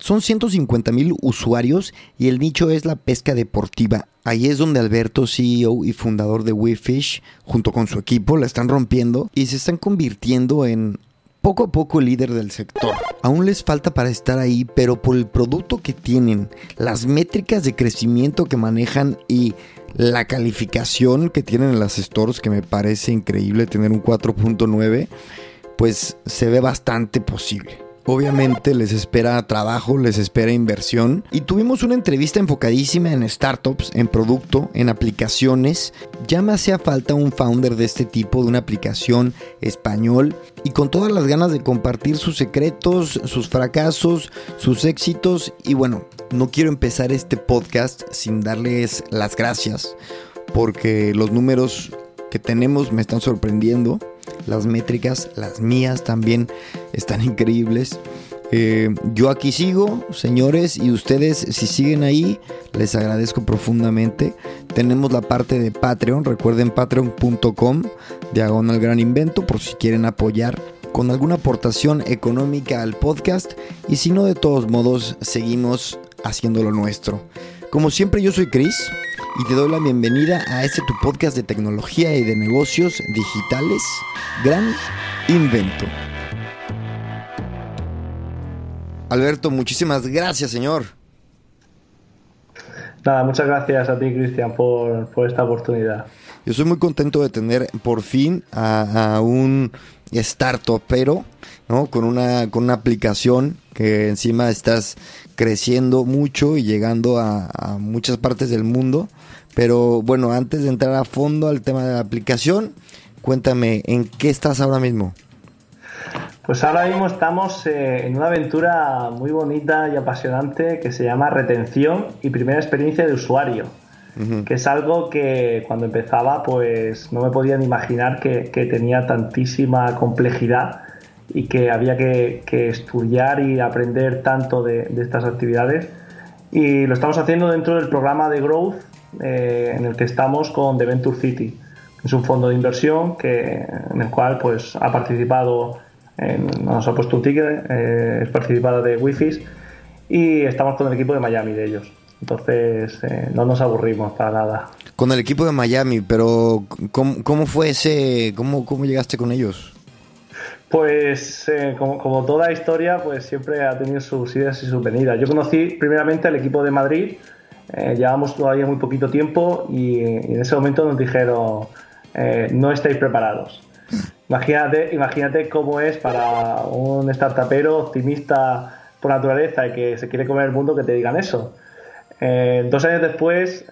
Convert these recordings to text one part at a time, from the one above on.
Son 150 mil usuarios y el nicho es la pesca deportiva. Ahí es donde Alberto, CEO y fundador de WeFish, junto con su equipo, la están rompiendo y se están convirtiendo en poco a poco líder del sector. Aún les falta para estar ahí, pero por el producto que tienen, las métricas de crecimiento que manejan y la calificación que tienen en las stores, que me parece increíble tener un 4.9, pues se ve bastante posible. Obviamente les espera trabajo, les espera inversión. Y tuvimos una entrevista enfocadísima en startups, en producto, en aplicaciones. Ya me hacía falta un founder de este tipo, de una aplicación español. Y con todas las ganas de compartir sus secretos, sus fracasos, sus éxitos. Y bueno, no quiero empezar este podcast sin darles las gracias. Porque los números que tenemos me están sorprendiendo. Las métricas, las mías también están increíbles. Eh, yo aquí sigo, señores, y ustedes si siguen ahí, les agradezco profundamente. Tenemos la parte de Patreon, recuerden patreon.com, diagonal gran invento, por si quieren apoyar con alguna aportación económica al podcast. Y si no, de todos modos, seguimos haciendo lo nuestro. Como siempre, yo soy Chris y te doy la bienvenida a este tu podcast de tecnología y de negocios digitales, Gran Invento. Alberto, muchísimas gracias, señor. Nada, muchas gracias a ti, Cristian, por, esta oportunidad. Yo soy muy contento de tener por fin a, un startup, pero ¿no? con, una, con una aplicación que encima estás creciendo mucho y llegando a, muchas partes del mundo. Pero bueno, antes de entrar a fondo al tema de la aplicación, cuéntame, ¿en qué estás ahora mismo? Pues ahora mismo estamos eh, en una aventura muy bonita y apasionante que se llama retención y primera experiencia de usuario, que es algo que cuando empezaba pues no me podía ni imaginar que tenía tantísima complejidad y que había que, estudiar y aprender tanto de, estas actividades. Y lo estamos haciendo dentro del programa de Growth eh, en el que estamos con The Venture City. Es un fondo de inversión que, en el cual pues, ha participado, nos ha puesto un ticket, eh, es participada de Wi-Fi y estamos con el equipo de Miami de ellos. Entonces eh, no nos aburrimos para nada. Con el equipo de Miami, pero ¿cómo, cómo fue ese, cómo, cómo llegaste con ellos? Pues eh, como, toda historia, pues siempre ha tenido sus idas y sus venidas. Yo conocí primeramente al equipo de Madrid, eh, llevamos todavía muy poquito tiempo y, en ese momento nos dijeron, eh, no estáis preparados. Imagínate, imagínate cómo es para un startupero optimista por naturaleza y que se quiere comer el mundo que te digan eso. dos años después,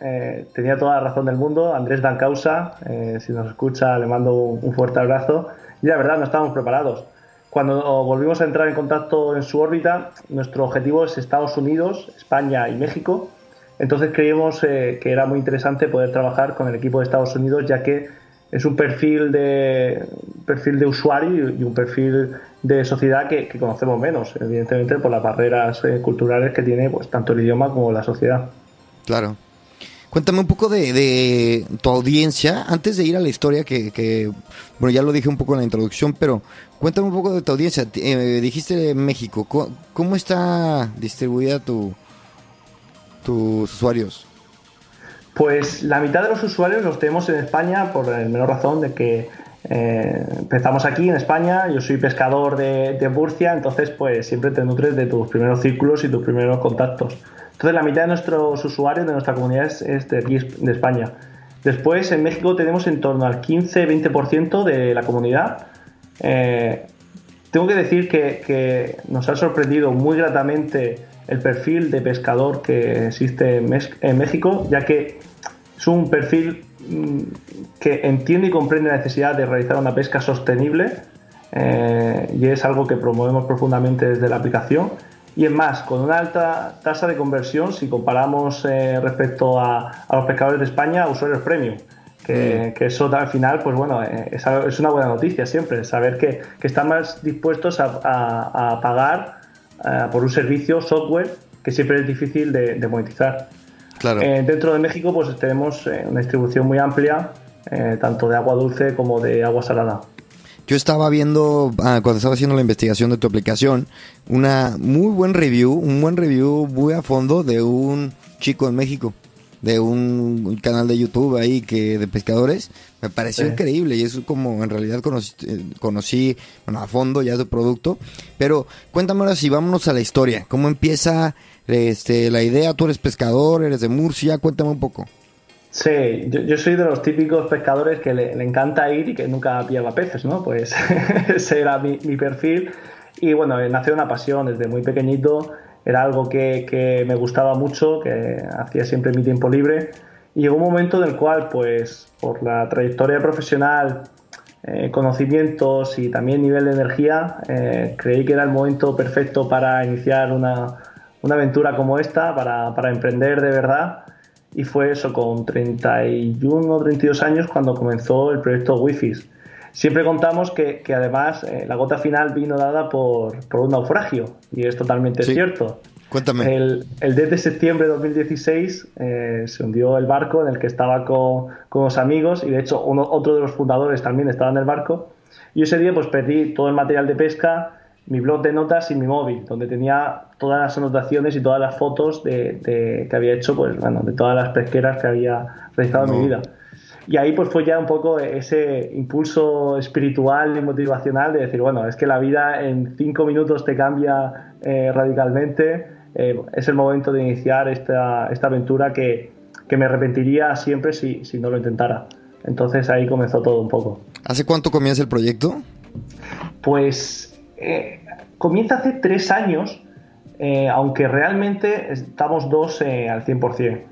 tenía toda la razón del mundo, Andrés Dancausa, si nos escucha le mando un fuerte abrazo, y la verdad no estábamos preparados. Cuando volvimos a entrar en contacto en su órbita, nuestro objetivo es Estados Unidos, España y México. Entonces creímos eh, que era muy interesante poder trabajar con el equipo de Estados Unidos, ya que es un perfil de, perfil de usuario y un perfil de sociedad que, conocemos menos, evidentemente por las barreras eh, culturales que tiene pues, tanto el idioma como la sociedad. Claro. Cuéntame un poco de, tu audiencia, antes de ir a la historia que, bueno, ya lo dije un poco en la introducción, pero cuéntame un poco de tu audiencia. Eh, dijiste México, ¿cómo, está distribuida tu, tus usuarios? Pues la mitad de los usuarios los tenemos en España por la menor razón de que eh, empezamos aquí en España, yo soy pescador de, de Murcia, entonces pues siempre te nutres de tus primeros círculos y tus primeros contactos. Entonces la mitad de nuestros usuarios de nuestra comunidad es, de aquí, de España. Después en México tenemos en torno al 15-20% de la comunidad. Eh, tengo que decir que, nos ha sorprendido muy gratamente el perfil de pescador que existe en, México, ya que es un perfil mm, que entiende y comprende la necesidad de realizar una pesca sostenible eh, y es algo que promovemos profundamente desde la aplicación. Y es más, con una alta tasa de conversión si comparamos eh, respecto a, los pescadores de España a usuarios premium. Que, mm. eso al final, pues bueno, eh, es, una buena noticia siempre, saber que, están más dispuestos a, pagar por un servicio, software, que siempre es difícil de, monetizar. Claro. dentro de México, pues tenemos una distribución muy amplia, tanto de agua dulce como de agua salada. Yo estaba viendo, ah, cuando estaba haciendo la investigación de tu aplicación, una muy buen review, un buen review muy a fondo de un chico en México, de un canal de YouTube ahí que de pescadores. Me pareció increíble y eso como en realidad conocí, eh, conocí bueno, a fondo ya su producto. Pero cuéntame ahora si vámonos a la historia. ¿Cómo empieza este, la idea? Tú eres pescador, eres de Murcia, cuéntame un poco. Sí, yo, soy de los típicos pescadores que le, encanta ir y que nunca pilla peces, ¿no? Pues ese era mi, perfil. Y bueno, eh, nació una pasión desde muy pequeñito, era algo que, me gustaba mucho, que hacía siempre mi tiempo libre. Y llegó un momento en el cual, pues, por la trayectoria profesional, eh, conocimientos y también nivel de energía, eh, creí que era el momento perfecto para iniciar una, aventura como esta, para, para emprender de verdad y fue eso con 31 o 32 años cuando comenzó el proyecto Wi-Fi. Siempre contamos que, que además eh, la gota final vino dada por, por, un naufragio y es totalmente cierto. Cuéntame. El, el 10 de septiembre de 2016 eh, se hundió el barco en el que estaba con, con los amigos y de hecho uno, otro de los fundadores también estaba en el barco. Y ese día pues perdí todo el material de pesca, mi blog de notas y mi móvil, donde tenía todas las anotaciones y todas las fotos de, que había hecho, pues bueno, de todas las pesqueras que había realizado en mi vida. Y ahí pues fue ya un poco ese impulso espiritual y motivacional de decir, bueno, es que la vida en cinco minutos te cambia eh, radicalmente, eh, es el momento de iniciar esta, esta aventura que, que, me arrepentiría siempre si, si no lo intentara. Entonces ahí comenzó todo un poco. ¿Hace cuánto comienza el proyecto? Pues eh, comienza hace tres años, eh, aunque realmente estamos dos eh, al 100%.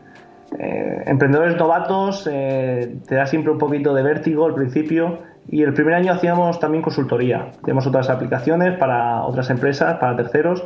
emprendedores novatos, te da siempre un poquito de vértigo al principio y el primer año hacíamos también consultoría. Tenemos otras aplicaciones para otras empresas, para terceros,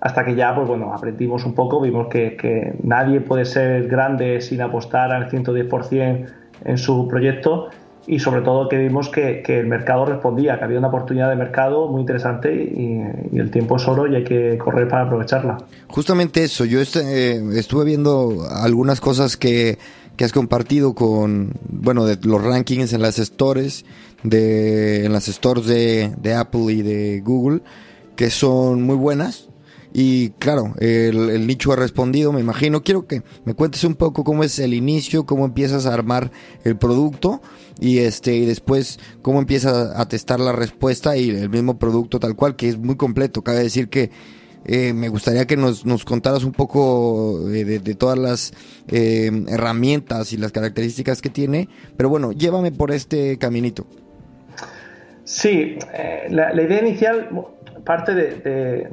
hasta que ya, pues bueno, aprendimos un poco, vimos que, que nadie puede ser grande sin apostar al 110% en su proyecto y sobre todo que vimos que, el mercado respondía, que había una oportunidad de mercado muy interesante y, el tiempo es oro y hay que correr para aprovecharla. Justamente eso, yo eh, estuve viendo algunas cosas que, has compartido con, bueno, de los rankings en las stores, de, en las stores de, de Apple y de Google, que son muy buenas. Y claro, el, el, nicho ha respondido, me imagino. Quiero que me cuentes un poco cómo es el inicio, cómo empiezas a armar el producto y este y después cómo empiezas a testar la respuesta y el mismo producto tal cual, que es muy completo. Cabe decir que eh, me gustaría que nos, nos contaras un poco eh, de, todas las eh, herramientas y las características que tiene, pero bueno, llévame por este caminito. Sí, la, idea inicial parte de,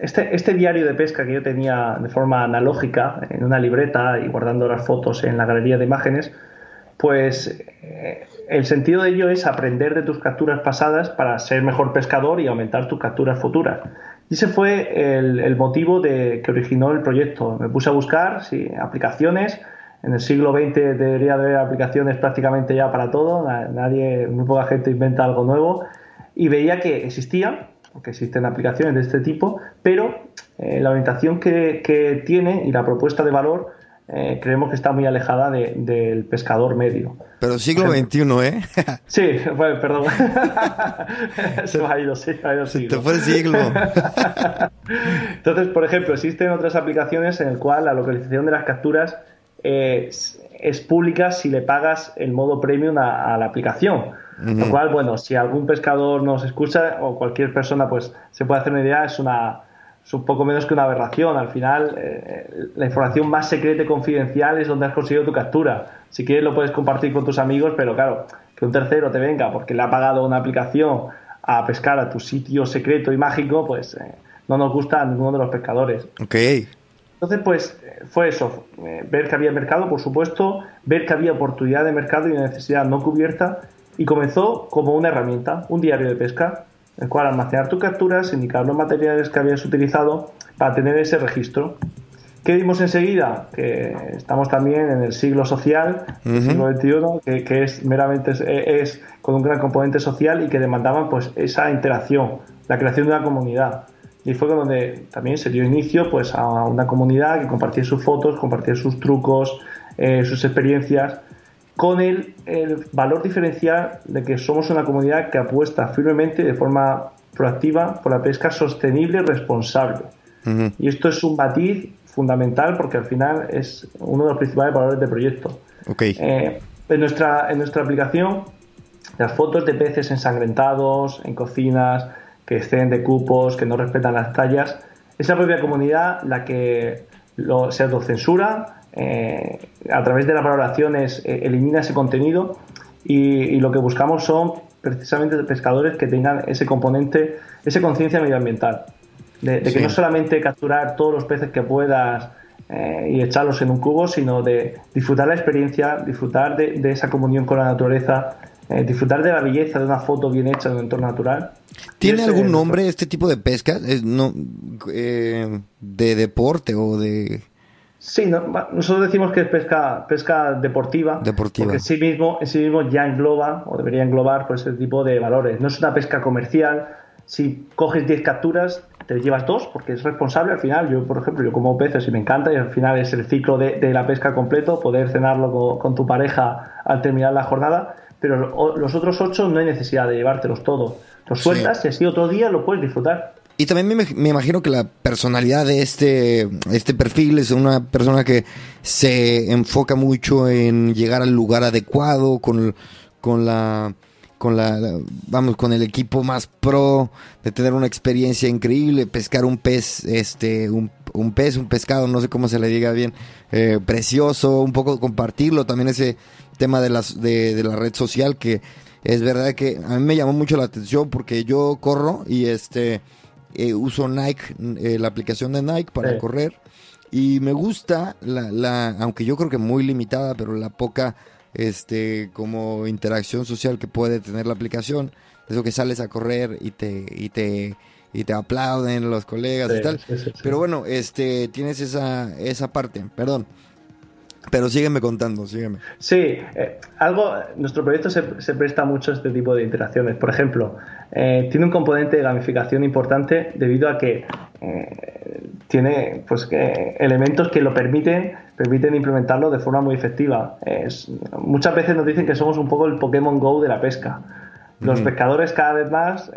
este, este, diario de pesca que yo tenía de forma analógica en una libreta y guardando las fotos en la galería de imágenes, pues eh, el sentido de ello es aprender de tus capturas pasadas para ser mejor pescador y aumentar tus capturas futuras. Y ese fue el, motivo de, que originó el proyecto. Me puse a buscar aplicaciones. En el siglo XX debería haber aplicaciones prácticamente ya para todo. Nadie, muy poca gente inventa algo nuevo. Y veía que existían, que existen aplicaciones de este tipo, pero eh, la orientación que, tiene y la propuesta de valor eh, creemos que está muy alejada del pescador medio. Pero siglo XXI, ¿eh? sí, perdón. Se ha ido, sí, ha ido siglo. Te fue el siglo. Entonces, por ejemplo, existen otras aplicaciones en el cual la localización de las capturas es, pública si le pagas el modo premium a, la aplicación. Lo cual, bueno, si algún pescador nos escucha o cualquier persona, pues se puede hacer una idea, es una es un poco menos que una aberración. Al final, eh, la información más secreta y confidencial es donde has conseguido tu captura. Si quieres lo puedes compartir con tus amigos, pero claro, que un tercero te venga porque le ha pagado una aplicación a pescar a tu sitio secreto y mágico, pues eh, no nos gusta a ninguno de los pescadores. Ok. Entonces, pues fue eso, eh, ver que había mercado, por supuesto, ver que había oportunidad de mercado y una necesidad no cubierta Y comenzó como una herramienta, un diario de pesca, el cual almacenar tus capturas, indicar los materiales que habías utilizado para tener ese registro. ¿Qué vimos enseguida? Que estamos también en el siglo social, el siglo XXI, que, es meramente es, con un gran componente social y que demandaban pues esa interacción, la creación de una comunidad. Y fue donde también se dio inicio pues a una comunidad que compartía sus fotos, compartía sus trucos, eh, sus experiencias, con el, el valor diferencial de que somos una comunidad que apuesta firmemente de forma proactiva por la pesca sostenible y responsable. Y esto es un matiz fundamental porque al final es uno de los principales valores del proyecto. Eh, en, nuestra, en nuestra aplicación, las fotos de peces ensangrentados, en cocinas, que exceden de cupos, que no respetan las tallas, es la propia comunidad la que lo, se autocensura, eh, a través de las valoraciones eh, elimina ese contenido y, lo que buscamos son precisamente pescadores que tengan ese componente, esa conciencia medioambiental. De, que no solamente capturar todos los peces que puedas eh, y echarlos en un cubo, sino de disfrutar la experiencia, disfrutar de, esa comunión con la naturaleza, eh, disfrutar de la belleza de una foto bien hecha en un entorno natural. ¿Tiene algún nombre este tipo de pesca? no, eh, ¿De deporte o de...? Sí, nosotros decimos que es pesca, pesca deportiva, deportiva. porque en sí, mismo, en sí mismo ya engloba, o debería englobar, pues, ese tipo de valores. No es una pesca comercial, si coges 10 capturas, te llevas dos porque es responsable al final. Yo, por ejemplo, yo como peces y me encanta y al final es el ciclo de, la pesca completo, poder cenarlo con, tu pareja al terminar la jornada, pero los otros ocho no hay necesidad de llevártelos todos. Los sueltas y así otro día lo puedes disfrutar. Y también me, imagino que la personalidad de este, este perfil es una persona que se enfoca mucho en llegar al lugar adecuado, con, con la con la, vamos, con el equipo más pro, de tener una experiencia increíble, pescar un pez, este, un, un pez, un pescado, no sé cómo se le diga bien, eh, precioso, un poco compartirlo, también ese tema de, las, de, la red social que es verdad que a mí me llamó mucho la atención porque yo corro y este eh, uso Nike, eh, la aplicación de Nike para correr y me gusta la, la, aunque yo creo que muy limitada, pero la poca este, como interacción social que puede tener la aplicación. Eso que sales a correr y te, y te, y te aplauden los colegas y tal. Pero bueno, este, tienes esa, esa parte, perdón. Pero sígueme contando, sígueme. Sí, eh, algo, nuestro proyecto se, se, presta mucho a este tipo de interacciones. Por ejemplo, eh, tiene un componente de gamificación importante debido a que eh, tiene pues, elementos que lo permiten, permiten implementarlo de forma muy efectiva. muchas veces nos dicen que somos un poco el Pokémon Go de la pesca. Los pescadores cada vez más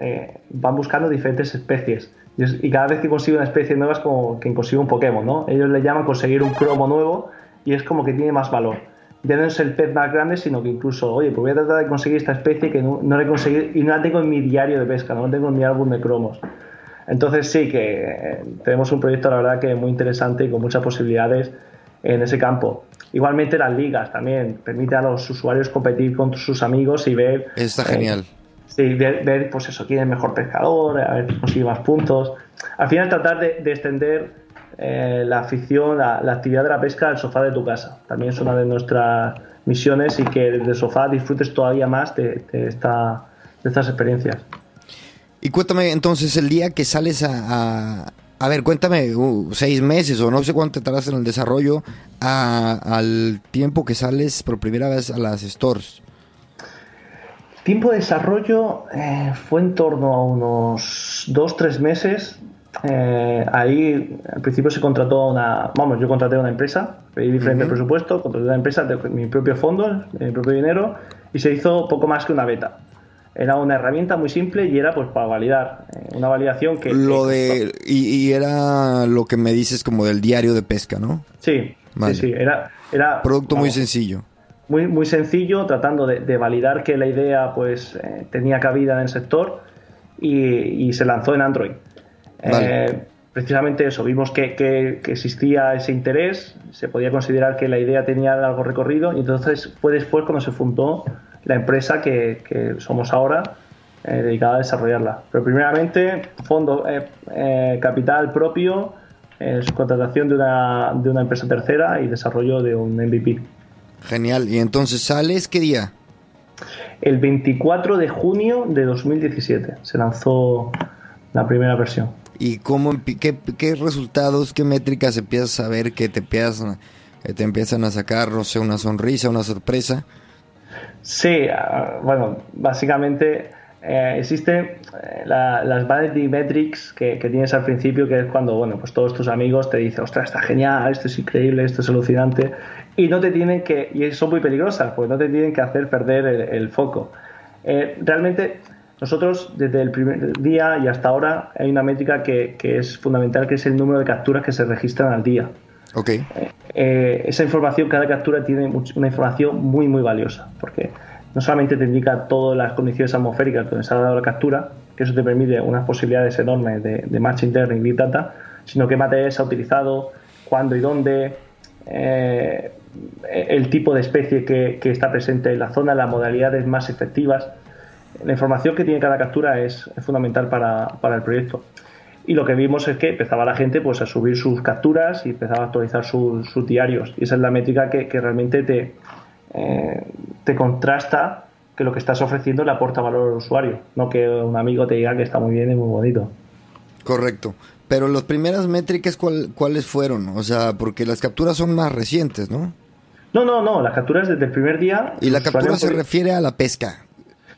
van buscando diferentes especies. Y, cada vez que consigue una especie nueva es como quien consigue un Pokémon, ¿no? Ellos le llaman conseguir un cromo nuevo y es como que tiene más valor. Ya no es el pez más grande, sino que incluso, oye, pues voy a tratar de conseguir esta especie que no, no la he conseguido y no la tengo en mi diario de pesca, no la tengo en mi álbum de cromos. Entonces sí que eh, tenemos un proyecto, la verdad, que muy interesante y con muchas posibilidades en ese campo. Igualmente las ligas también permite a los usuarios competir con sus amigos y ver... Está genial. Eh, sí, ver, pues eso, quién es mejor pescador, a ver si consigue más puntos. Al final tratar de, de extender eh, la afición, la, actividad de la pesca al sofá de tu casa. También es una de nuestras misiones y que desde el sofá disfrutes todavía más de, esta, de estas experiencias. Y cuéntame entonces el día que sales a... a, ver, cuéntame, uh, seis meses o no sé cuánto tardas en el desarrollo al tiempo que sales por primera vez a las stores. Tiempo de desarrollo eh, fue en torno a unos dos, tres meses eh, ahí al principio se contrató una, vamos, yo contraté una empresa, pedí diferente presupuesto, contraté una empresa de mi propio fondo, de mi propio dinero, y se hizo poco más que una beta. Era una herramienta muy simple y era pues para validar, eh, una validación que... Lo de, y, era lo que me dices como del diario de pesca, ¿no? Sí, sí, sí, era... era Producto muy sencillo. Muy, muy sencillo, tratando de, validar que la idea pues eh, tenía cabida en el sector y se lanzó en Android. Eh, precisamente eso, vimos que, existía ese interés, se podía considerar que la idea tenía algo recorrido y entonces fue después cuando se fundó la empresa que, somos ahora eh, dedicada a desarrollarla. Pero primeramente, fondo, eh, capital propio, subcontratación de una, de una empresa tercera y desarrollo de un MVP. Genial. ¿Y entonces sales qué día? el 24 de junio de 2017. Se lanzó la primera versión. ¿Y cómo, qué, qué resultados, qué métricas empiezas a ver que te empiezan, te empiezan a sacar, no sé, una sonrisa, una sorpresa? Sí, ah, bueno, básicamente eh, existen eh, las vanity metrics que, tienes al principio, que es cuando, bueno, pues todos tus amigos te dicen, ostras, está genial, esto es increíble, esto es alucinante, y no te tienen que, y son muy peligrosas, pues no te tienen que hacer perder el, foco. Eh, realmente, nosotros desde el primer día y hasta ahora hay una métrica que, es fundamental, que es el número de capturas que se registran al día. Okay. esa información, cada captura tiene una información muy, muy valiosa, porque no solamente te indica todas las condiciones atmosféricas donde se ha dado la captura, que eso te permite unas posibilidades enormes de, de machine learning y big data, sino qué materiales se ha utilizado, cuándo y dónde, eh, el tipo de especie que, está presente en la zona, las modalidades más efectivas. La información que tiene cada captura es, fundamental para, el proyecto. Y lo que vimos es que empezaba la gente pues, a subir sus capturas y empezaba a actualizar sus, diarios. Y esa es la métrica que realmente te, eh, te contrasta que lo que estás ofreciendo le aporta valor al usuario, no que un amigo te diga que está muy bien y muy bonito. Correcto. Pero las primeras métricas, ¿cuáles fueron? O sea, porque las capturas son más recientes, ¿no? No, no, no, las capturas desde el primer día. Y la captura se refiere a la pesca.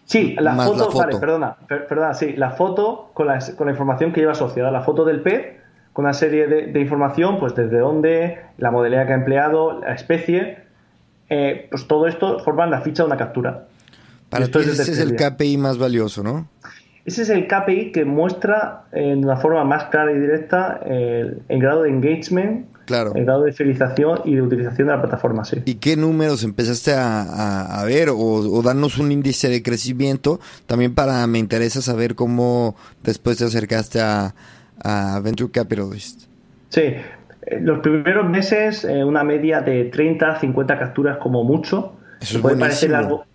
Sí, la, foto, Vale, perdona, perdona, sí, la foto con la, con la información que lleva asociada, la foto del pez con una serie de, de información, pues desde dónde, la modalidad que ha empleado, la especie, eh, pues todo esto forma la ficha de una captura. Para ti ese es el KPI más valioso, ¿no? Ese es el KPI que muestra en una forma más clara y directa el, grado de engagement, claro. el grado de fidelización y de utilización de la plataforma. Sí. ¿Y qué números empezaste a, ver o, o, darnos un índice de crecimiento? También para me interesa saber cómo después te acercaste a, a Venture Capitalist. Sí, eh, los primeros meses, eh, una media de 30, 50 capturas como mucho. Eso puede parecer algo.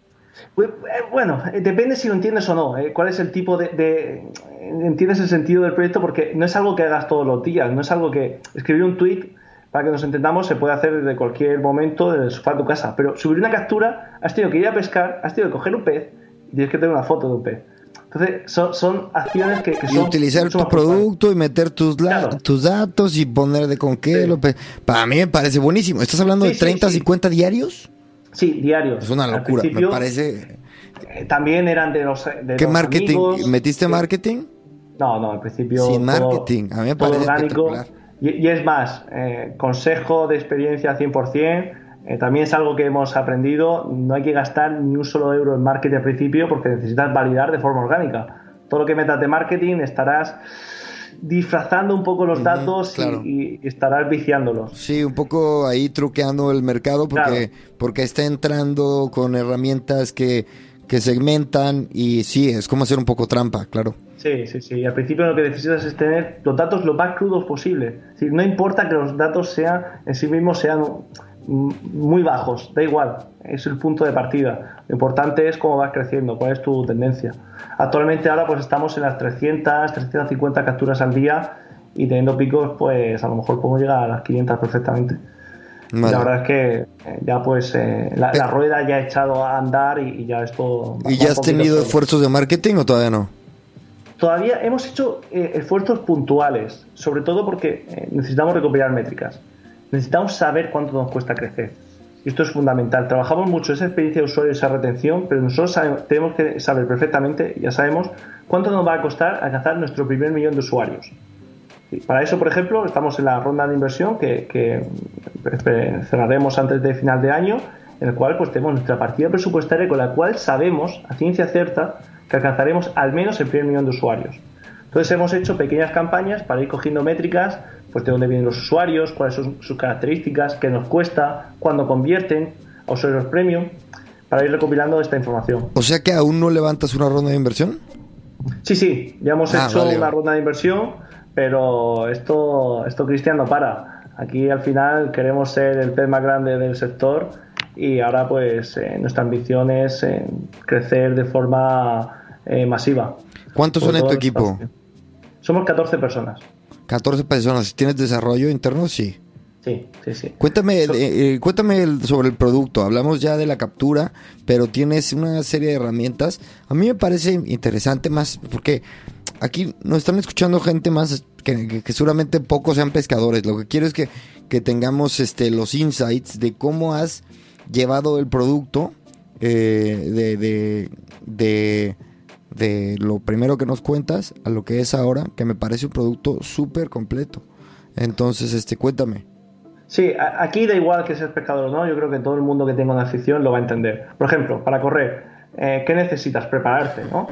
Eh, bueno, depende si lo entiendes o no. ¿Cuál es el tipo de, Entiendes el sentido del proyecto porque no es algo que hagas todos los días, no es algo que. Escribir un tweet, para que nos entendamos, se puede hacer desde cualquier momento, desde el sofá de tu casa. Pero subir una captura, has tenido que ir a pescar, has tenido que coger un pez y tienes que tener una foto de un pez. Entonces, son, acciones que, y utilizar tu producto y meter tus, tus datos y poner de con qué. para mí me parece buenísimo. ¿Estás hablando de 30, 50 diarios? Sí, diarios. Es una locura. Me parece. Eh, también eran de los. De ¿Qué marketing? ¿Metiste marketing? No, no, al principio. Sin marketing. A mí me parece orgánico. Y, y, es más, eh, consejo de experiencia 100%. Eh, también es algo que hemos aprendido, no hay que gastar ni un solo euro en marketing al principio porque necesitas validar de forma orgánica. Todo lo que metas de marketing estarás disfrazando un poco los datos y, estarás viciándolos. Sí, un poco ahí truqueando el mercado porque, porque está entrando con herramientas que, que segmentan y sí, es como hacer un poco trampa, claro. Sí, sí, sí. Al principio lo que necesitas es tener los datos lo más crudos posible. no importa que los datos sean en sí mismos sean muy bajos, da igual, es el punto de partida. Lo importante es cómo vas creciendo, cuál es tu tendencia. Actualmente ahora pues estamos en las 300, 350 capturas al día y teniendo picos pues a lo mejor podemos llegar a las 500 perfectamente. La verdad es que eh, ya pues eh, la, rueda ya ha echado a andar y, ya esto... ¿Y ya has tenido esfuerzos de marketing o todavía no? Todavía hemos hecho eh, esfuerzos puntuales, sobre todo porque necesitamos recopilar métricas necesitamos saber cuánto nos cuesta crecer. Y esto es fundamental. Trabajamos mucho esa experiencia de usuario esa retención, pero nosotros tenemos que saber perfectamente, ya sabemos, cuánto nos va a costar alcanzar nuestro primer millón de usuarios. Y para eso, por ejemplo, estamos en la ronda de inversión que, cerraremos antes de final de año, en el cual pues, tenemos nuestra partida presupuestaria con la cual sabemos a ciencia cierta que alcanzaremos al menos el primer millón de usuarios. Entonces hemos hecho pequeñas campañas para ir cogiendo métricas pues de dónde vienen los usuarios, cuáles son sus características, qué nos cuesta, cuándo convierten a usuarios premium, para ir recopilando esta información. O sea que aún no levantas una ronda de inversión. Sí, sí, ya hemos ah, hecho una ronda de inversión, pero esto, esto Cristian no para. Aquí al final queremos ser el pez más grande del sector y ahora pues eh, nuestra ambición es eh, crecer de forma eh, masiva. ¿Cuántos son en tu equipo? Somos 14 personas. 14 personas. ¿Tienes desarrollo interno? Sí. Sí, sí, sí. Cuéntame, eh, cuéntame sobre el producto. Hablamos ya de la captura, pero tienes una serie de herramientas. A mí me parece interesante más porque aquí nos están escuchando gente más que, seguramente pocos sean pescadores. Lo que quiero es que, que, tengamos este, los insights de cómo has llevado el producto eh, de, de, de, de lo primero que nos cuentas a lo que es ahora, que me parece un producto súper completo. Entonces, este, cuéntame. Sí, aquí da igual que seas pescador o no, yo creo que todo el mundo que tenga una afición lo va a entender. Por ejemplo, para correr, eh, ¿qué necesitas? Prepararte, ¿no?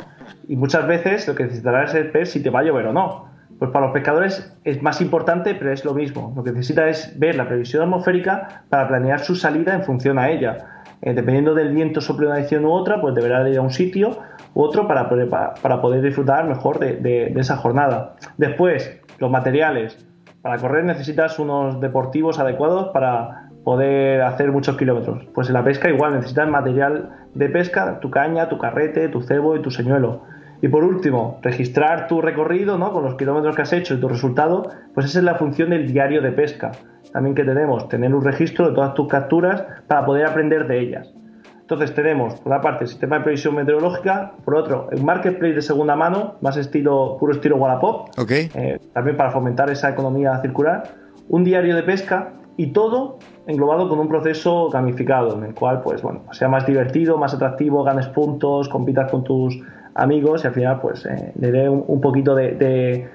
Y muchas veces lo que necesitarás es ver si te va a llover o no. Pues para los pescadores es más importante, pero es lo mismo. Lo que necesita es ver la previsión atmosférica para planear su salida en función a ella. Eh, dependiendo del viento sobre una dirección u otra, pues deberá ir a un sitio u otro para poder, para, poder disfrutar mejor de, de esa jornada. Después, los materiales para correr necesitas unos deportivos adecuados para poder hacer muchos kilómetros. Pues en la pesca igual necesitas material de pesca, tu caña, tu carrete, tu cebo y tu señuelo. Y por último, registrar tu recorrido ¿no? con los kilómetros que has hecho y tu resultado, pues esa es la función del diario de pesca. También que tenemos, tener un registro de todas tus capturas para poder aprender de ellas. Entonces tenemos, por una parte, el sistema de previsión meteorológica, por otro, el marketplace de segunda mano, más estilo, puro estilo Wallapop, eh, también para fomentar esa economía circular, un diario de pesca y todo englobado con un proceso gamificado, en el cual, pues bueno, sea más divertido, más atractivo, ganes puntos, compitas con tus amigos y al final, pues eh, le dé un, poquito de,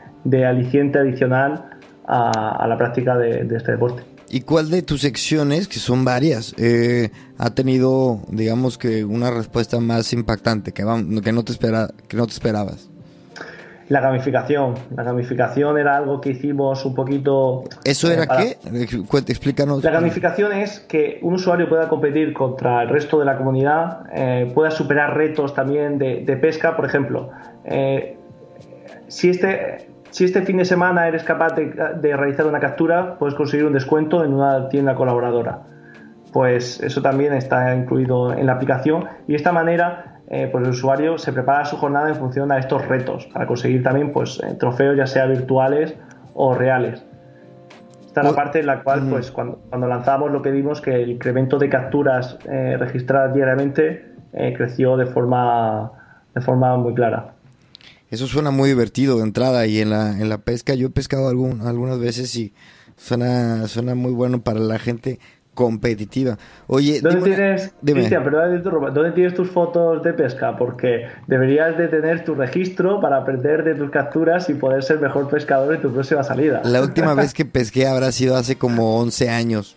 aliciente adicional a, la práctica de este deporte. ¿Y cuál de tus secciones, que son varias, eh, ha tenido, digamos que, una respuesta más impactante, que, que, no te espera, que no te esperabas? La gamificación. La gamificación era algo que hicimos un poquito... ¿Eso era eh, qué? Explícanos. La gamificación es que un usuario pueda competir contra el resto de la comunidad, eh, pueda superar retos también de, de pesca. Por ejemplo, si este si este fin de semana eres capaz de, realizar una captura, puedes conseguir un descuento en una tienda colaboradora. Pues eso también está incluido en la aplicación y de esta manera eh, pues el usuario se prepara su jornada en función a estos retos para conseguir también pues, eh, trofeos ya sea virtuales o reales. Esta es la parte en la cual pues, cuando, lanzamos lo que vimos que el incremento de capturas eh, registradas diariamente creció de forma, de forma muy clara. Eso suena muy divertido de entrada y en la, en la pesca yo he pescado algún, algunas veces y suena, suena muy bueno para la gente competitiva. Oye, ¿dónde tienes, Cristian, ¿dónde tienes tus fotos de pesca? Porque deberías de tener tu registro para aprender de tus capturas y poder ser mejor pescador en tu próxima salida. La última vez que pesqué habrá sido hace como 11 años.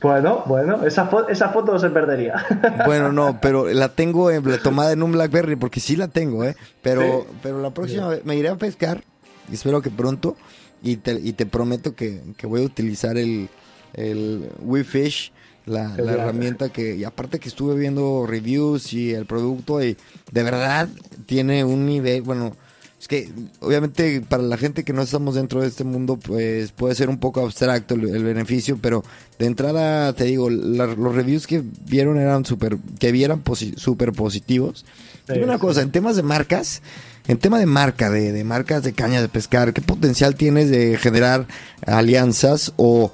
Bueno, bueno, esa, esa foto no se perdería. Bueno, no, pero la tengo tomada en un Blackberry porque sí la tengo, ¿eh? Pero, pero la próxima vez me iré a pescar, y espero que pronto, y te, y te prometo que, voy a utilizar el, el WeFish, la, la herramienta que, y aparte que estuve viendo reviews y el producto, y de verdad tiene un nivel, bueno, es que obviamente para la gente que no estamos dentro de este mundo, pues puede ser un poco abstracto el, beneficio, pero de entrada te digo, los reviews que vieron eran súper, que vieran súper positivos. y una cosa, en temas de marcas, en tema de marca, de, de marcas de caña de pescar, ¿qué potencial tienes de generar alianzas o...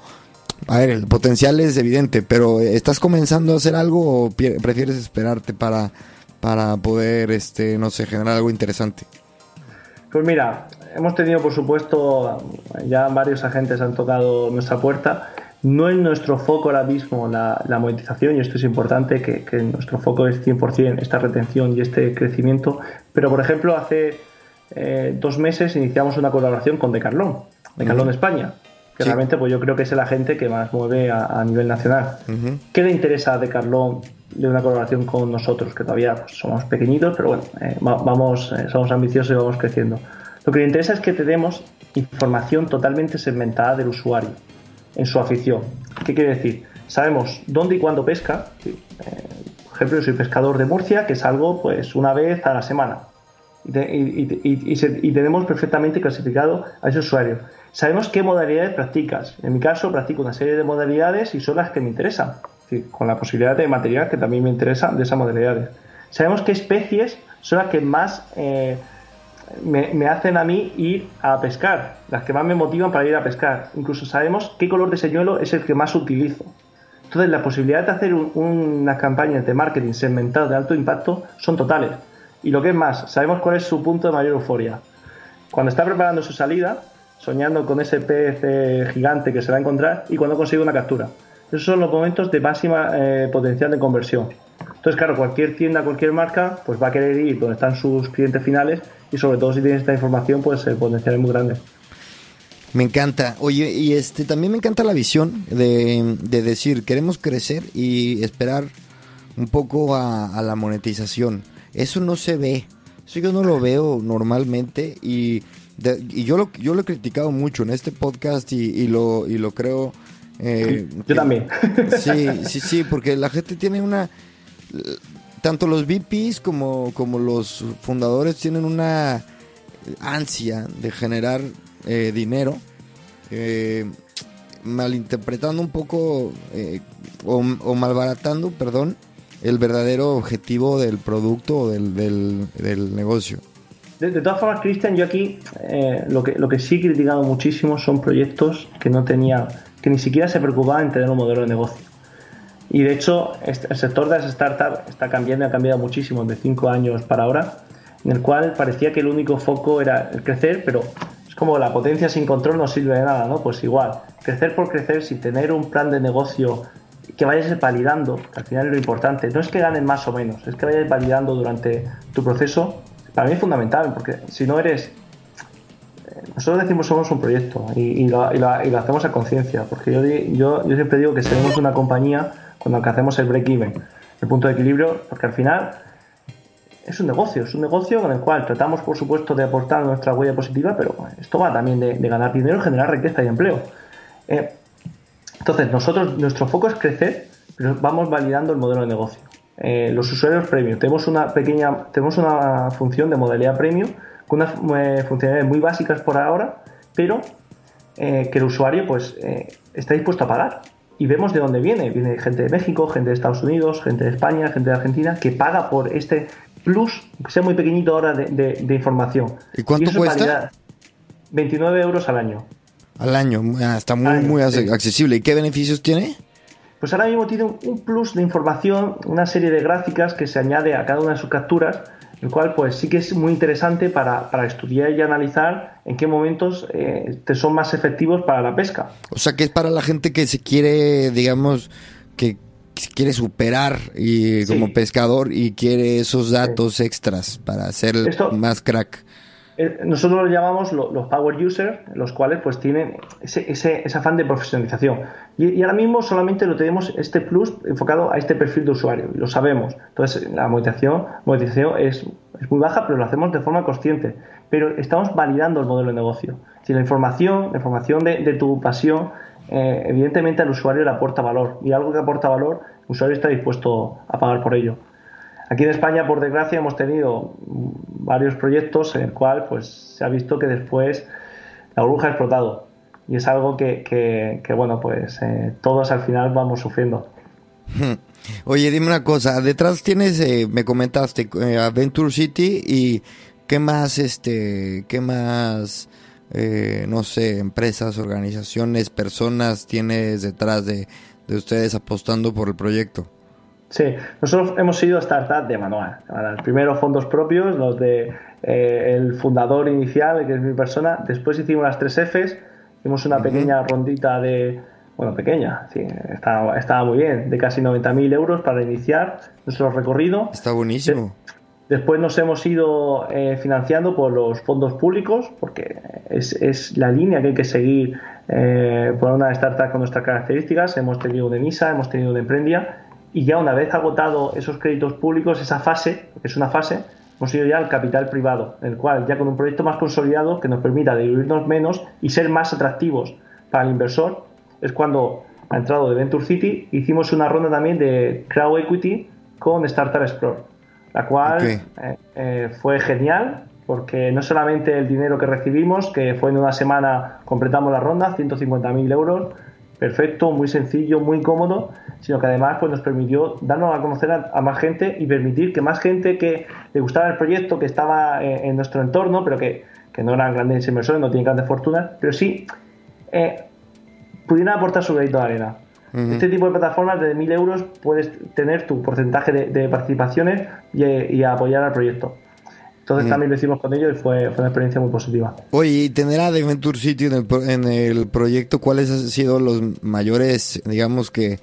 A ver, el potencial es evidente, pero ¿estás comenzando a hacer algo o prefieres esperarte para, para poder, este, no sé, generar algo interesante? Pues mira, hemos tenido, por supuesto, ya varios agentes han tocado nuestra puerta. No es nuestro foco ahora mismo la, monetización, y esto es importante, que, nuestro foco es 100% esta retención y este crecimiento. Pero, por ejemplo, hace eh, dos meses iniciamos una colaboración con Decathlon, Decathlon España, que realmente pues yo creo que es el agente que más mueve a, nivel nacional. ¿Qué le interesa a Decathlon de una colaboración con nosotros, que todavía pues, somos pequeñitos, pero bueno, eh, vamos, eh, somos ambiciosos y vamos creciendo. Lo que le interesa es que tenemos información totalmente segmentada del usuario en su afición. ¿Qué quiere decir? Sabemos dónde y cuándo pesca. Eh, por ejemplo, yo soy pescador de Murcia, que salgo pues una vez a la semana. Y, tenemos perfectamente clasificado a ese usuario. Sabemos qué modalidades practicas. En mi caso, practico una serie de modalidades y son las que me interesan con la posibilidad de material que también me interesa de esas modalidades. Sabemos qué especies son las que más eh, me, hacen a mí ir a pescar, las que más me motivan para ir a pescar. Incluso sabemos qué color de señuelo es el que más utilizo. Entonces, las posibilidades de hacer unas campañas de marketing segmentado de alto impacto son totales. Y lo que es más, sabemos cuál es su punto de mayor euforia. Cuando está preparando su salida, soñando con ese pez eh, gigante que se va a encontrar y cuando consigue una captura. Esos son los momentos de máxima eh, potencial de conversión. Entonces, claro, cualquier tienda, cualquier marca, pues va a querer ir donde están sus clientes finales y sobre todo si tienes esta información, pues el potencial es muy grande. Me encanta. Oye, y este también me encanta la visión de, decir, queremos crecer y esperar un poco a, la monetización. Eso no se ve. Eso yo no lo veo normalmente y, yo, lo, yo lo he criticado mucho en este podcast y, lo, y lo creo. Eh, yo también. Sí, sí, sí, porque la gente tiene una tanto los VPs como, como los fundadores tienen una ansia de generar eh, dinero, eh, malinterpretando un poco eh, o, malbaratando, perdón, el verdadero objetivo del producto o del, del, negocio. De, todas formas, Cristian, yo aquí lo, que, lo que sí he criticado muchísimo son proyectos que no tenía, que ni siquiera se preocupaban en tener un modelo de negocio. Y de hecho, el sector de las startups está cambiando y ha cambiado muchísimo de cinco años para ahora, en el cual parecía que el único foco era el crecer, pero es como la potencia sin control no sirve de nada, ¿no? Pues igual, crecer por crecer sin tener un plan de negocio que vayas validando, que al final es lo importante, no es que ganen más o menos, es que vayas validando durante tu proceso, para mí es fundamental, porque si no eres eh, nosotros decimos somos un proyecto y, lo, hacemos a conciencia, porque yo, yo, yo, siempre digo que seremos una compañía cuando alcancemos el break-even, el punto de equilibrio, porque al final es un negocio, es un negocio con el cual tratamos, por supuesto, de aportar nuestra huella positiva, pero esto va también de, ganar dinero, generar riqueza y empleo. Eh, entonces, nosotros, nuestro foco es crecer, pero vamos validando el modelo de negocio. Eh, los usuarios premium, tenemos una pequeña, tenemos una función de modalidad premium con unas eh, funcionalidades muy básicas por ahora, pero que el usuario pues está dispuesto a pagar y vemos de dónde viene. Viene gente de México, gente de Estados Unidos, gente de España, gente de Argentina, que paga por este plus, que sea muy pequeñito ahora, de, información. ¿Y cuánto cuesta? 29 euros al año. Al año, ah, está muy, muy accesible. ¿Y qué beneficios tiene? Pues ahora mismo tiene un plus de información, una serie de gráficas que se añade a cada una de sus capturas el cual pues sí que es muy interesante para, estudiar y analizar en qué momentos eh, te son más efectivos para la pesca. O sea que es para la gente que se quiere, digamos, que quiere superar y, como pescador y quiere esos datos extras para ser más crack. Eh, nosotros lo llamamos los power users, los cuales pues tienen ese, ese, afán de profesionalización. Y, ahora mismo solamente lo tenemos este plus enfocado a este perfil de usuario, y lo sabemos. Entonces la monetización, monetización es, es, muy baja, pero lo hacemos de forma consciente. Pero estamos validando el modelo de negocio. Si la información, la información de, de tu pasión, eh, evidentemente al usuario le aporta valor. Y algo que aporta valor, el usuario está dispuesto a pagar por ello. Aquí en España, por desgracia, hemos tenido varios proyectos en el cual pues, se ha visto que después la burbuja ha explotado. Y es algo que, bueno, pues eh, todos al final vamos sufriendo. Oye, dime una cosa, detrás tienes, eh, me comentaste, eh, Adventure City y qué más, este, qué más, no sé, empresas, organizaciones, personas tienes detrás de, de ustedes apostando por el proyecto. Sí, nosotros hemos sido startup de manual. Los primeros fondos propios, los de eh, el fundador inicial, que es mi persona. Después hicimos las tres Fs, hicimos una pequeña rondita de, bueno, pequeña, sí, estaba, estaba muy bien, de casi 90.000 euros para iniciar nuestro recorrido. Está buenísimo. después nos hemos ido eh, financiando por los fondos públicos, porque es, es la línea que hay que seguir eh, por una startup con nuestras características. Hemos tenido de Misa, hemos tenido de Emprendia y ya una vez agotado esos créditos públicos, esa fase, que es una fase, hemos ido ya al capital privado, el cual ya con un proyecto más consolidado que nos permita diluirnos menos y ser más atractivos para el inversor, es cuando ha entrado de Venture City, hicimos una ronda también de crowd equity con Startup Explore, la cual eh, eh, fue genial porque no solamente el dinero que recibimos, que fue en una semana completamos la ronda, 150.000 euros, perfecto, muy sencillo, muy cómodo, sino que además pues, nos permitió darnos a conocer a, más gente y permitir que más gente que le gustaba el proyecto, que estaba eh, en, nuestro entorno, pero que, que, no eran grandes inversores, no tienen grandes fortunas, pero sí eh, pudieran aportar su granito de arena. Este tipo de plataformas de 1.000 euros puedes tener tu porcentaje de, participaciones y, apoyar al proyecto. Entonces también lo hicimos con ellos y fue, una experiencia muy positiva. Oye, y tener a Venture City en el, proyecto, ¿cuáles han sido los mayores, digamos que,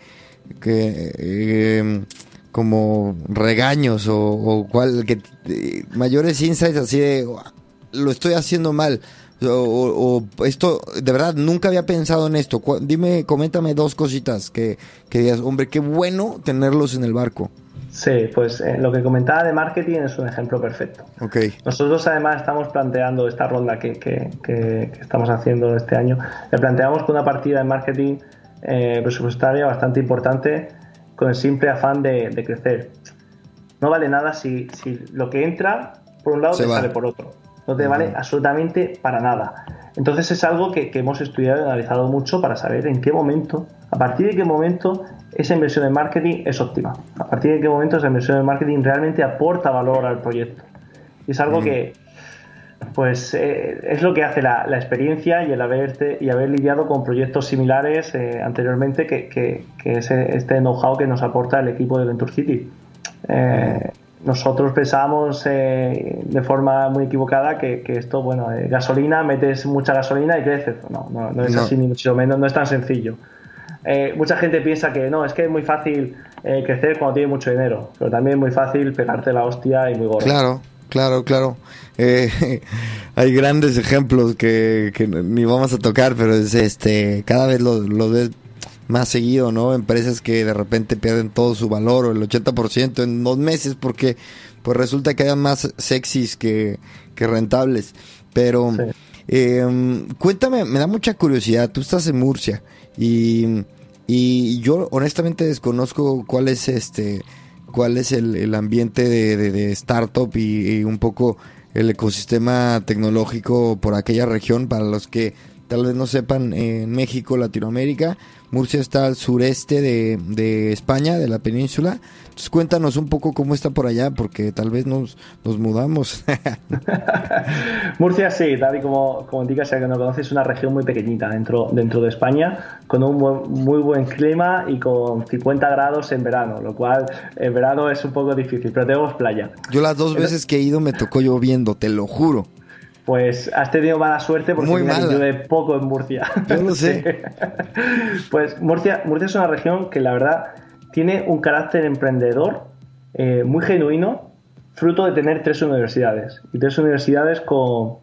que em, como regaños o, cuál, que, eh, mayores insights así de, lo estoy haciendo mal? O, esto, de verdad, nunca había pensado en esto. Dime, coméntame dos cositas que, que digas, hombre, qué bueno tenerlos en el barco. Sí, pues eh, lo que comentaba de marketing es un ejemplo perfecto. Okay. Nosotros además estamos planteando esta ronda que, que, que, estamos haciendo este año, le planteamos con una partida de marketing eh, presupuestaria bastante importante con el simple afán de, crecer. No vale nada si, si, lo que entra por un lado te sale por otro no te vale absolutamente para nada. Entonces es algo que, hemos estudiado y analizado mucho para saber en qué momento, a partir de qué momento esa inversión en marketing es óptima, a partir de qué momento esa inversión en marketing realmente aporta valor al proyecto. Y es algo que, pues, eh, es lo que hace la, experiencia y el haberte, y haber lidiado con proyectos similares eh, anteriormente, que, que, es este know-how que nos aporta el equipo de Venture City. Eh, nosotros pensamos eh, de forma muy equivocada que, esto, bueno, gasolina, metes mucha gasolina y creces. No, no, es así ni mucho menos, no es tan sencillo. Eh, mucha gente piensa que no, es que es muy fácil crecer cuando tienes mucho dinero, pero también es muy fácil pegarte la hostia y muy gordo. Claro, claro, claro. hay grandes ejemplos que, que, ni vamos a tocar, pero es este cada vez lo, lo ves más seguido, ¿no? Empresas que de repente pierden todo su valor o el 80% en dos meses porque pues resulta que hayan más sexys que, rentables. Pero em, cuéntame, me da mucha curiosidad, tú estás en Murcia y, y yo honestamente desconozco cuál es este cuál es el, ambiente de, startup y, un poco el ecosistema tecnológico por aquella región para los que tal vez no sepan en México, Latinoamérica, Murcia está al sureste de, España, de la península. Entonces cuéntanos un poco cómo está por allá, porque tal vez nos, nos mudamos. Murcia sí, tal y como, como indicas, ya que no conoces, es una región muy pequeñita dentro, dentro de España, con un muy buen clima y con 50 grados en verano, lo cual en verano es un poco difícil, pero tenemos playa. Yo las dos veces que he ido me tocó lloviendo, te lo juro. Pues has tenido mala suerte porque Muy llueve poco en Murcia. Yo lo sé. pues Murcia, Murcia es una región que la verdad tiene un carácter emprendedor eh, muy genuino, fruto de tener tres universidades. Y tres universidades con,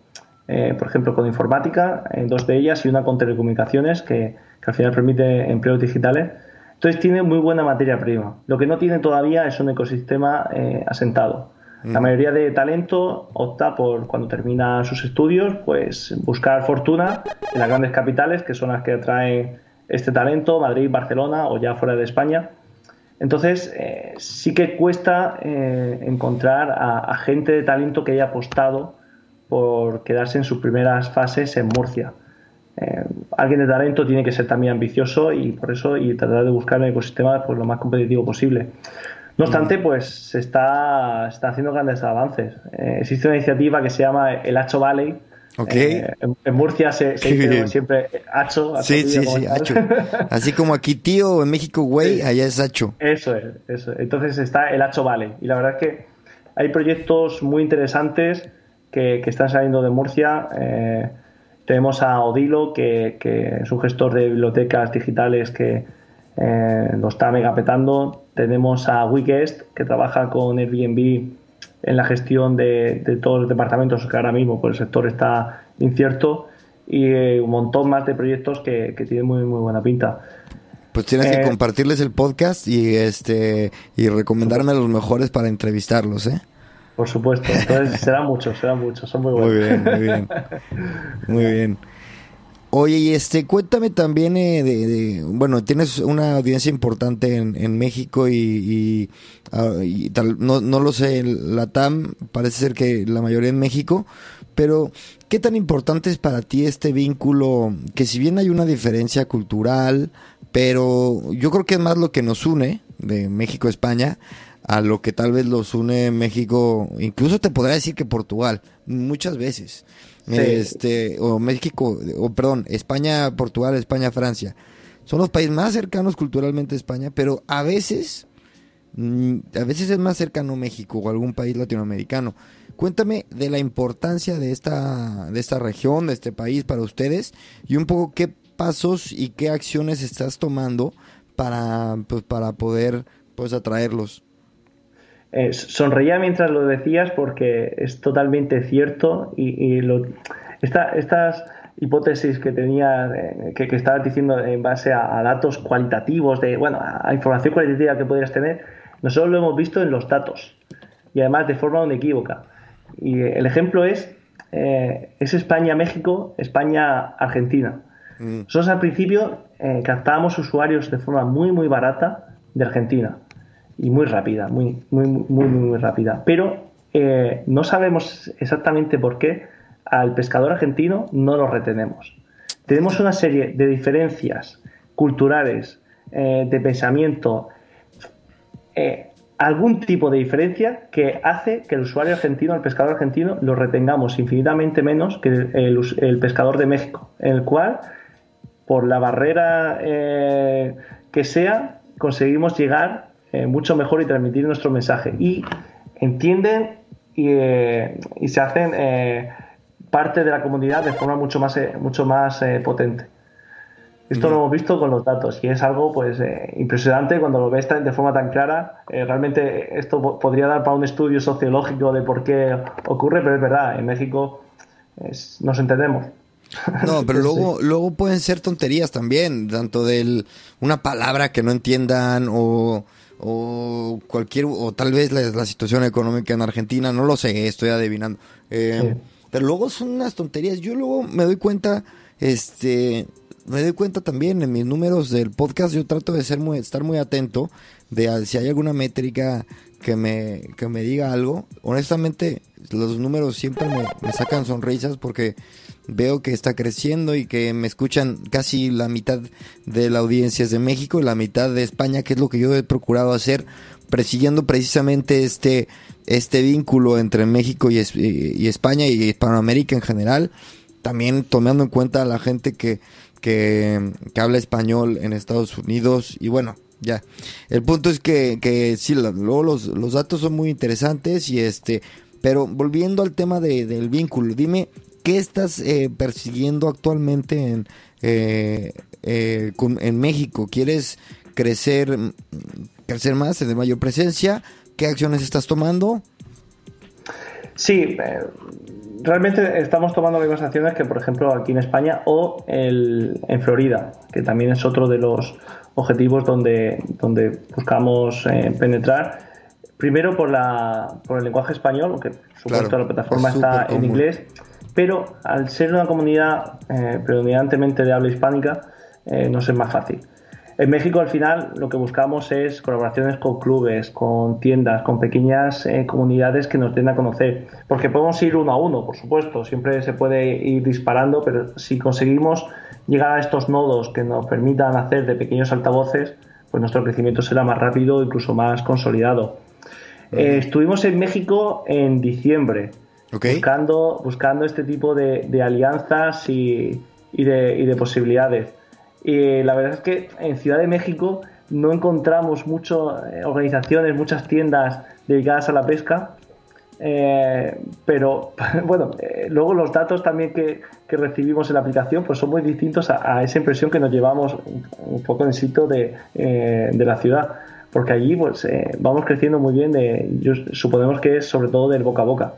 eh, por ejemplo, con informática, en dos de ellas, y una con telecomunicaciones, que, que al final permite empleos digitales. Entonces tiene muy buena materia prima. Lo que no tiene todavía es un ecosistema eh, asentado. La mayoría de talento opta por, cuando termina sus estudios, pues buscar fortuna en las grandes capitales, que son las que atraen este talento, Madrid, Barcelona o ya fuera de España. Entonces, eh, sí que cuesta eh, encontrar a, gente de talento que haya apostado por quedarse en sus primeras fases en Murcia. Eh, alguien de talento tiene que ser también ambicioso y por eso y tratar de buscar un ecosistema pues, lo más competitivo posible. No obstante, pues se está, haciendo grandes avances. Eh, existe una iniciativa que se llama el Hacho Valley. Eh, en, Murcia se, dice siempre Hacho. sí, sí, sí, Hacho. Así como aquí tío, en México güey, allá es Hacho. Eso es, eso. Entonces está el Hacho Valley. Y la verdad es que hay proyectos muy interesantes que, están saliendo de Murcia. Eh, tenemos a Odilo, que, que, es un gestor de bibliotecas digitales que lo está megapetando tenemos a Weekest, que trabaja con Airbnb en la gestión de, todos los departamentos que ahora mismo pues el sector está incierto y eh, un montón más de proyectos que, tienen muy, muy buena pinta. Pues tienes que eh, compartirles el podcast y este y recomendarme a los mejores para entrevistarlos, ¿eh? Por supuesto, entonces serán muchos, serán muchos, son muy buenos. Muy bien, muy bien. Muy bien. Oye, y este, cuéntame también eh, de, bueno, tienes una audiencia importante en, México y, ah, tal, no, no lo sé, la TAM parece ser que la mayoría en México, pero ¿qué tan importante es para ti este vínculo? Que si bien hay una diferencia cultural, pero yo creo que es más lo que nos une de México España a lo que tal vez los une México, incluso te podría decir que Portugal, muchas veces. Este, o México, o perdón, España, Portugal, España, Francia. Son los países más cercanos culturalmente a España, pero a veces, mm, a veces es más cercano México o algún país latinoamericano. Cuéntame de la importancia de esta, de esta región, de este país para ustedes y un poco qué pasos y qué acciones estás tomando para, pues, para poder pues, atraerlos. Eh, sonreía mientras lo decías porque es totalmente cierto y, lo, estas hipótesis que tenía, eh, que, que, estabas diciendo en base a, datos cualitativos, de, bueno, a información cualitativa que podrías tener, nosotros lo hemos visto en los datos y además de forma inequívoca. Y el ejemplo es, eh, es España-México, España-Argentina. Mm. Nosotros al principio captábamos usuarios de forma muy, muy barata de Argentina y muy rápida, muy, muy, muy, muy, rápida. Pero eh, no sabemos exactamente por qué al pescador argentino no lo retenemos. Tenemos una serie de diferencias culturales, eh, de pensamiento, eh, algún tipo de diferencia que hace que el usuario argentino, el pescador argentino, lo retengamos infinitamente menos que el, el pescador de México, en el cual, por la barrera que sea, conseguimos llegar eh, mucho mejor y transmitir nuestro mensaje. Y entienden y, eh, se hacen eh, parte de la comunidad de forma mucho más, mucho más potente. Esto lo hemos visto con los datos y es algo pues impresionante cuando lo ves de forma tan clara. realmente esto podría dar para un estudio sociológico de por qué ocurre, pero es verdad, en México nos entendemos. No, pero luego, luego pueden ser tonterías también, tanto de una palabra que no entiendan o o cualquier, o tal vez la, situación económica en Argentina, no lo sé, estoy adivinando. Eh, pero luego son unas tonterías. Yo luego me doy cuenta, este, me doy cuenta también en mis números del podcast, yo trato de ser muy, estar muy atento de si hay alguna métrica que me, que me diga algo. Honestamente, los números siempre me sacan sonrisas porque veo que está creciendo y que me escuchan casi la mitad de la audiencia de México la mitad de España, que es lo que yo he procurado hacer, persiguiendo precisamente este, este vínculo entre México y, España y Hispanoamérica en general, también tomando en cuenta a la gente que, que, habla español en Estados Unidos y bueno, ya. El punto es que, que sí, luego los, los datos son muy interesantes y este, pero volviendo al tema de, del vínculo, dime ¿Qué estás eh, persiguiendo actualmente en, eh, eh, en México? ¿Quieres crecer, crecer más, tener mayor presencia? ¿Qué acciones estás tomando? Sí, realmente estamos tomando mismas acciones que, por ejemplo, aquí en España o en Florida, que también es otro de los objetivos donde, donde buscamos penetrar. Primero por, la, por el lenguaje español, aunque supuesto la plataforma está en inglés pero al ser una comunidad eh, predominantemente de habla hispánica, eh, nos es más fácil. En México al final lo que buscamos es colaboraciones con clubes, con tiendas, con pequeñas eh, comunidades que nos den a conocer, porque podemos ir uno a uno, por supuesto, siempre se puede ir disparando, pero si conseguimos llegar a estos nodos que nos permitan hacer de pequeños altavoces, pues nuestro crecimiento será más rápido, incluso más consolidado. estuvimos en México en diciembre buscando, buscando este tipo de, alianzas y, de, posibilidades. Y la verdad es que en Ciudad de México no encontramos muchas eh, organizaciones, muchas tiendas dedicadas a la pesca, eh, pero bueno, eh, luego los datos también que, recibimos en la aplicación pues son muy distintos a, esa impresión que nos llevamos un, poco en el sitio de, de la ciudad, porque allí pues vamos creciendo muy bien, de, suponemos que es sobre todo del boca a boca.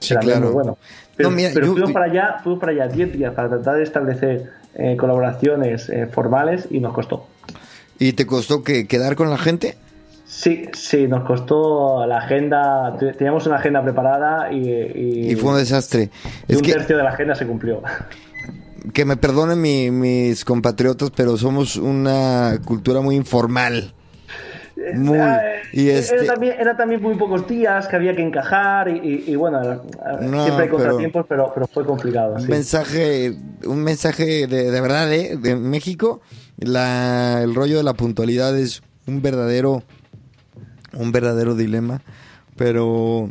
Sí, claro. bueno. Pero, fuimos, para allá, fuimos para allá 10 días para tratar de establecer eh, colaboraciones eh, formales y nos costó. ¿Y te costó que quedar con la gente? Sí, sí, nos costó la agenda, teníamos una agenda preparada y... Y, fue un desastre. Y un tercio de la agenda se cumplió. Que me perdonen mis compatriotas, pero somos una cultura muy informal. Muy... Y este... era, también, era también muy pocos días que había que encajar y, bueno, siempre hay contratiempos, pero, pero, fue complicado. Un mensaje, un mensaje de, de verdad ¿eh? de México, la, el rollo de la puntualidad es un verdadero, un verdadero dilema, pero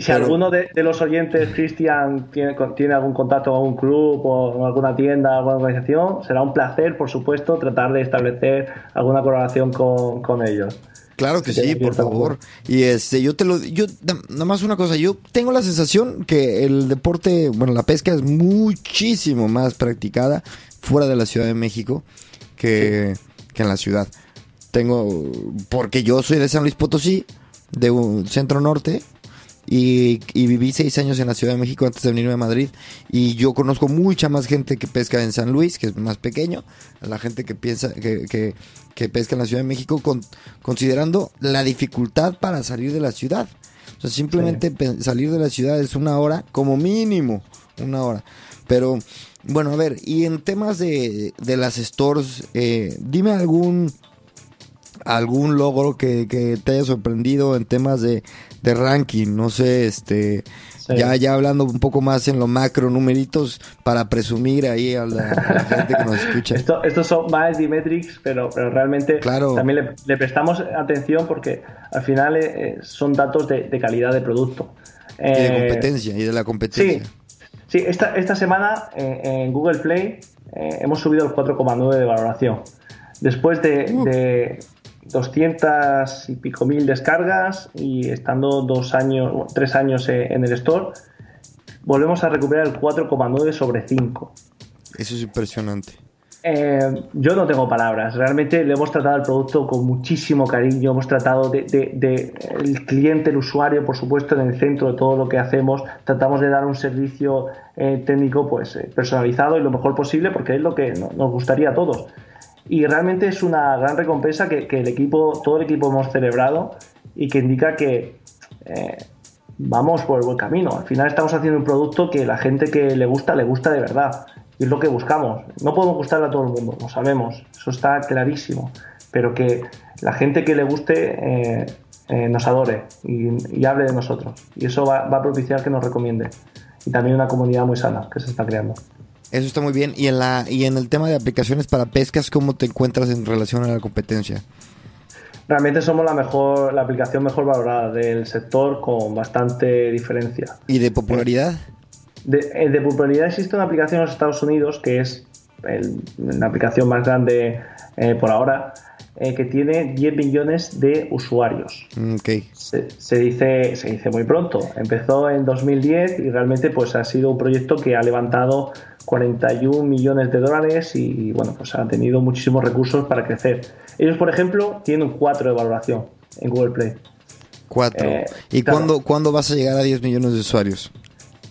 si, alguno de, los oyentes, Cristian, tiene, tiene, algún contacto con un club o alguna tienda, alguna organización, será un placer, por supuesto, tratar de establecer alguna colaboración con, ellos. Claro que sí, por favor. Y este, yo te lo, yo nada más una cosa, yo tengo la sensación que el deporte, bueno, la pesca es muchísimo más practicada fuera de la Ciudad de México que, que en la ciudad. Tengo, porque yo soy de San Luis Potosí, de un centro norte, y, viví seis años en la Ciudad de México antes de venirme a Madrid. Y yo conozco mucha más gente que pesca en San Luis, que es más pequeño, a la gente que piensa que, que, pesca en la Ciudad de México, con, considerando la dificultad para salir de la ciudad. O sea, simplemente salir de la ciudad es una hora, como mínimo, una hora. Pero, bueno, a ver, y en temas de, de las stores, eh, dime algún algún logro que, que, te haya sorprendido en temas de, de ranking, no sé, este, ya, ya hablando un poco más en lo macro, numeritos para presumir ahí a la, gente que nos escucha. Esto, estos son más metrics, pero, pero realmente también le, prestamos atención porque al final eh, eh, son datos de, calidad de producto. y de eh, competencia, y de la competencia. Sí, esta, esta semana en Google Play hemos subido el 4,9 de valoración. Después de, de, 200 y pico mil descargas y estando dos años, tres años en el store, volvemos a recuperar el 4,9 sobre 5. Eso es impresionante. Eh, yo no tengo palabras. Realmente le hemos tratado el producto con muchísimo cariño. Hemos tratado de, el cliente, el usuario, por supuesto, en el centro de todo lo que hacemos. Tratamos de dar un servicio eh, técnico pues eh, personalizado y lo mejor posible porque es lo que nos gustaría a todos y realmente es una gran recompensa que, el equipo, todo el equipo hemos celebrado y que indica que eh, vamos por el buen camino. Al final estamos haciendo un producto que la gente que le gusta, le gusta de verdad. Y es lo que buscamos. No podemos gustarle a todo el mundo, lo sabemos, eso está clarísimo. Pero que la gente que le guste eh, eh, nos adore y, hable de nosotros. Y eso va, va a propiciar que nos recomiende. Y también una comunidad muy sana que se está creando. Eso está muy bien. Y en, la, y en el tema de aplicaciones para pescas, ¿cómo te encuentras en relación a la competencia? Realmente somos la mejor, la aplicación mejor valorada del sector con bastante diferencia. ¿Y de popularidad? De, eh, popularidad existe una aplicación en los Estados Unidos que es la aplicación más grande eh, por ahora, eh, que tiene 10 millones de usuarios. Mm, okay. Se, se, dice, se dice muy pronto. Empezó en 2010 y realmente pues, ha sido un proyecto que ha levantado 41 millones de dólares y, bueno, pues han tenido muchísimos recursos para crecer. Ellos, por ejemplo, tienen un 4 de valoración en Google Play. 4. Eh, ¿Y cuándo, vas a llegar a 10 millones de usuarios?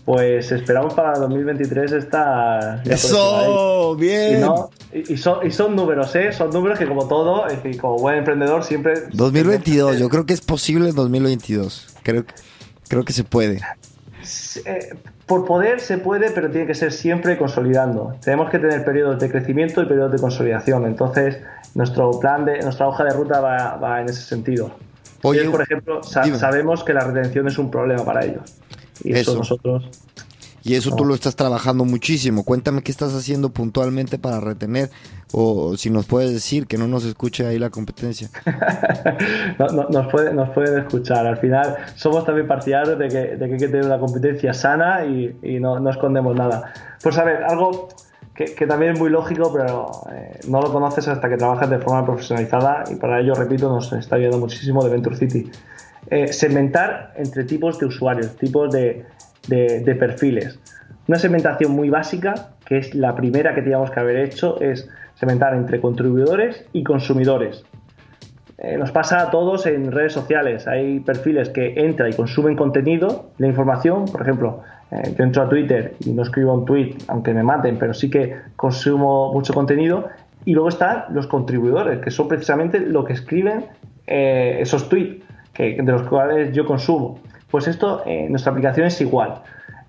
Pues esperamos para 2023 estar... ¡Eso! ¡Bien! Y, son, y son números, ¿eh? Son números que como todo, es decir, como buen emprendedor siempre... 2022, yo creo que es posible en 2022. Creo, creo que se puede. Eh, por poder se puede, pero tiene que ser siempre consolidando. Tenemos que tener periodos de crecimiento y periodos de consolidación. Entonces, nuestro plan de, nuestra hoja de ruta va, en ese sentido. Hoy, por ejemplo, sabemos que la retención es un problema para ellos. Y eso nosotros y eso tú lo estás trabajando muchísimo. Cuéntame qué estás haciendo puntualmente para retener o si nos puedes decir que no nos escuche ahí la competencia. nos, puede, nos pueden escuchar. Al final somos también partidarios de que, de que hay que tener una competencia sana y, no, no, escondemos nada. Pues a ver, algo que, también es muy lógico, pero eh, no lo conoces hasta que trabajas de forma profesionalizada y para ello, repito, nos está ayudando muchísimo de Venture City. Eh, segmentar entre tipos de usuarios, tipos de, perfiles. Una segmentación muy básica, que es la primera que teníamos que haber hecho, es segmentar entre contribuidores y consumidores. Eh, nos pasa a todos en redes sociales. Hay perfiles que entran y consumen contenido, la información. Por ejemplo, eh, yo entro a Twitter y no escribo un tweet, aunque me maten, pero sí que consumo mucho contenido. Y luego están los contribuidores, que son precisamente lo que escriben eh, esos tweets que, de los cuales yo consumo. Pues esto en nuestra aplicación es igual.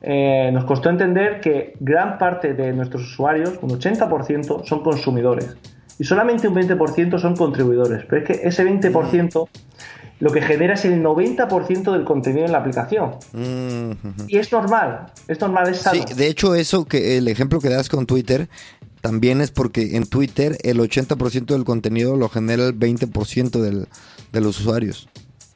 Eh, nos costó entender que gran parte de nuestros usuarios, un 80%, son consumidores. y solamente un 20% son contribuidores. Pero es que ese 20% lo que genera es el 90% del contenido en la aplicación. Y es normal, es normal, es sano. Sí, de hecho eso que el ejemplo que das con Twitter también es porque en Twitter el 80% del contenido lo genera el 20% del, de los usuarios.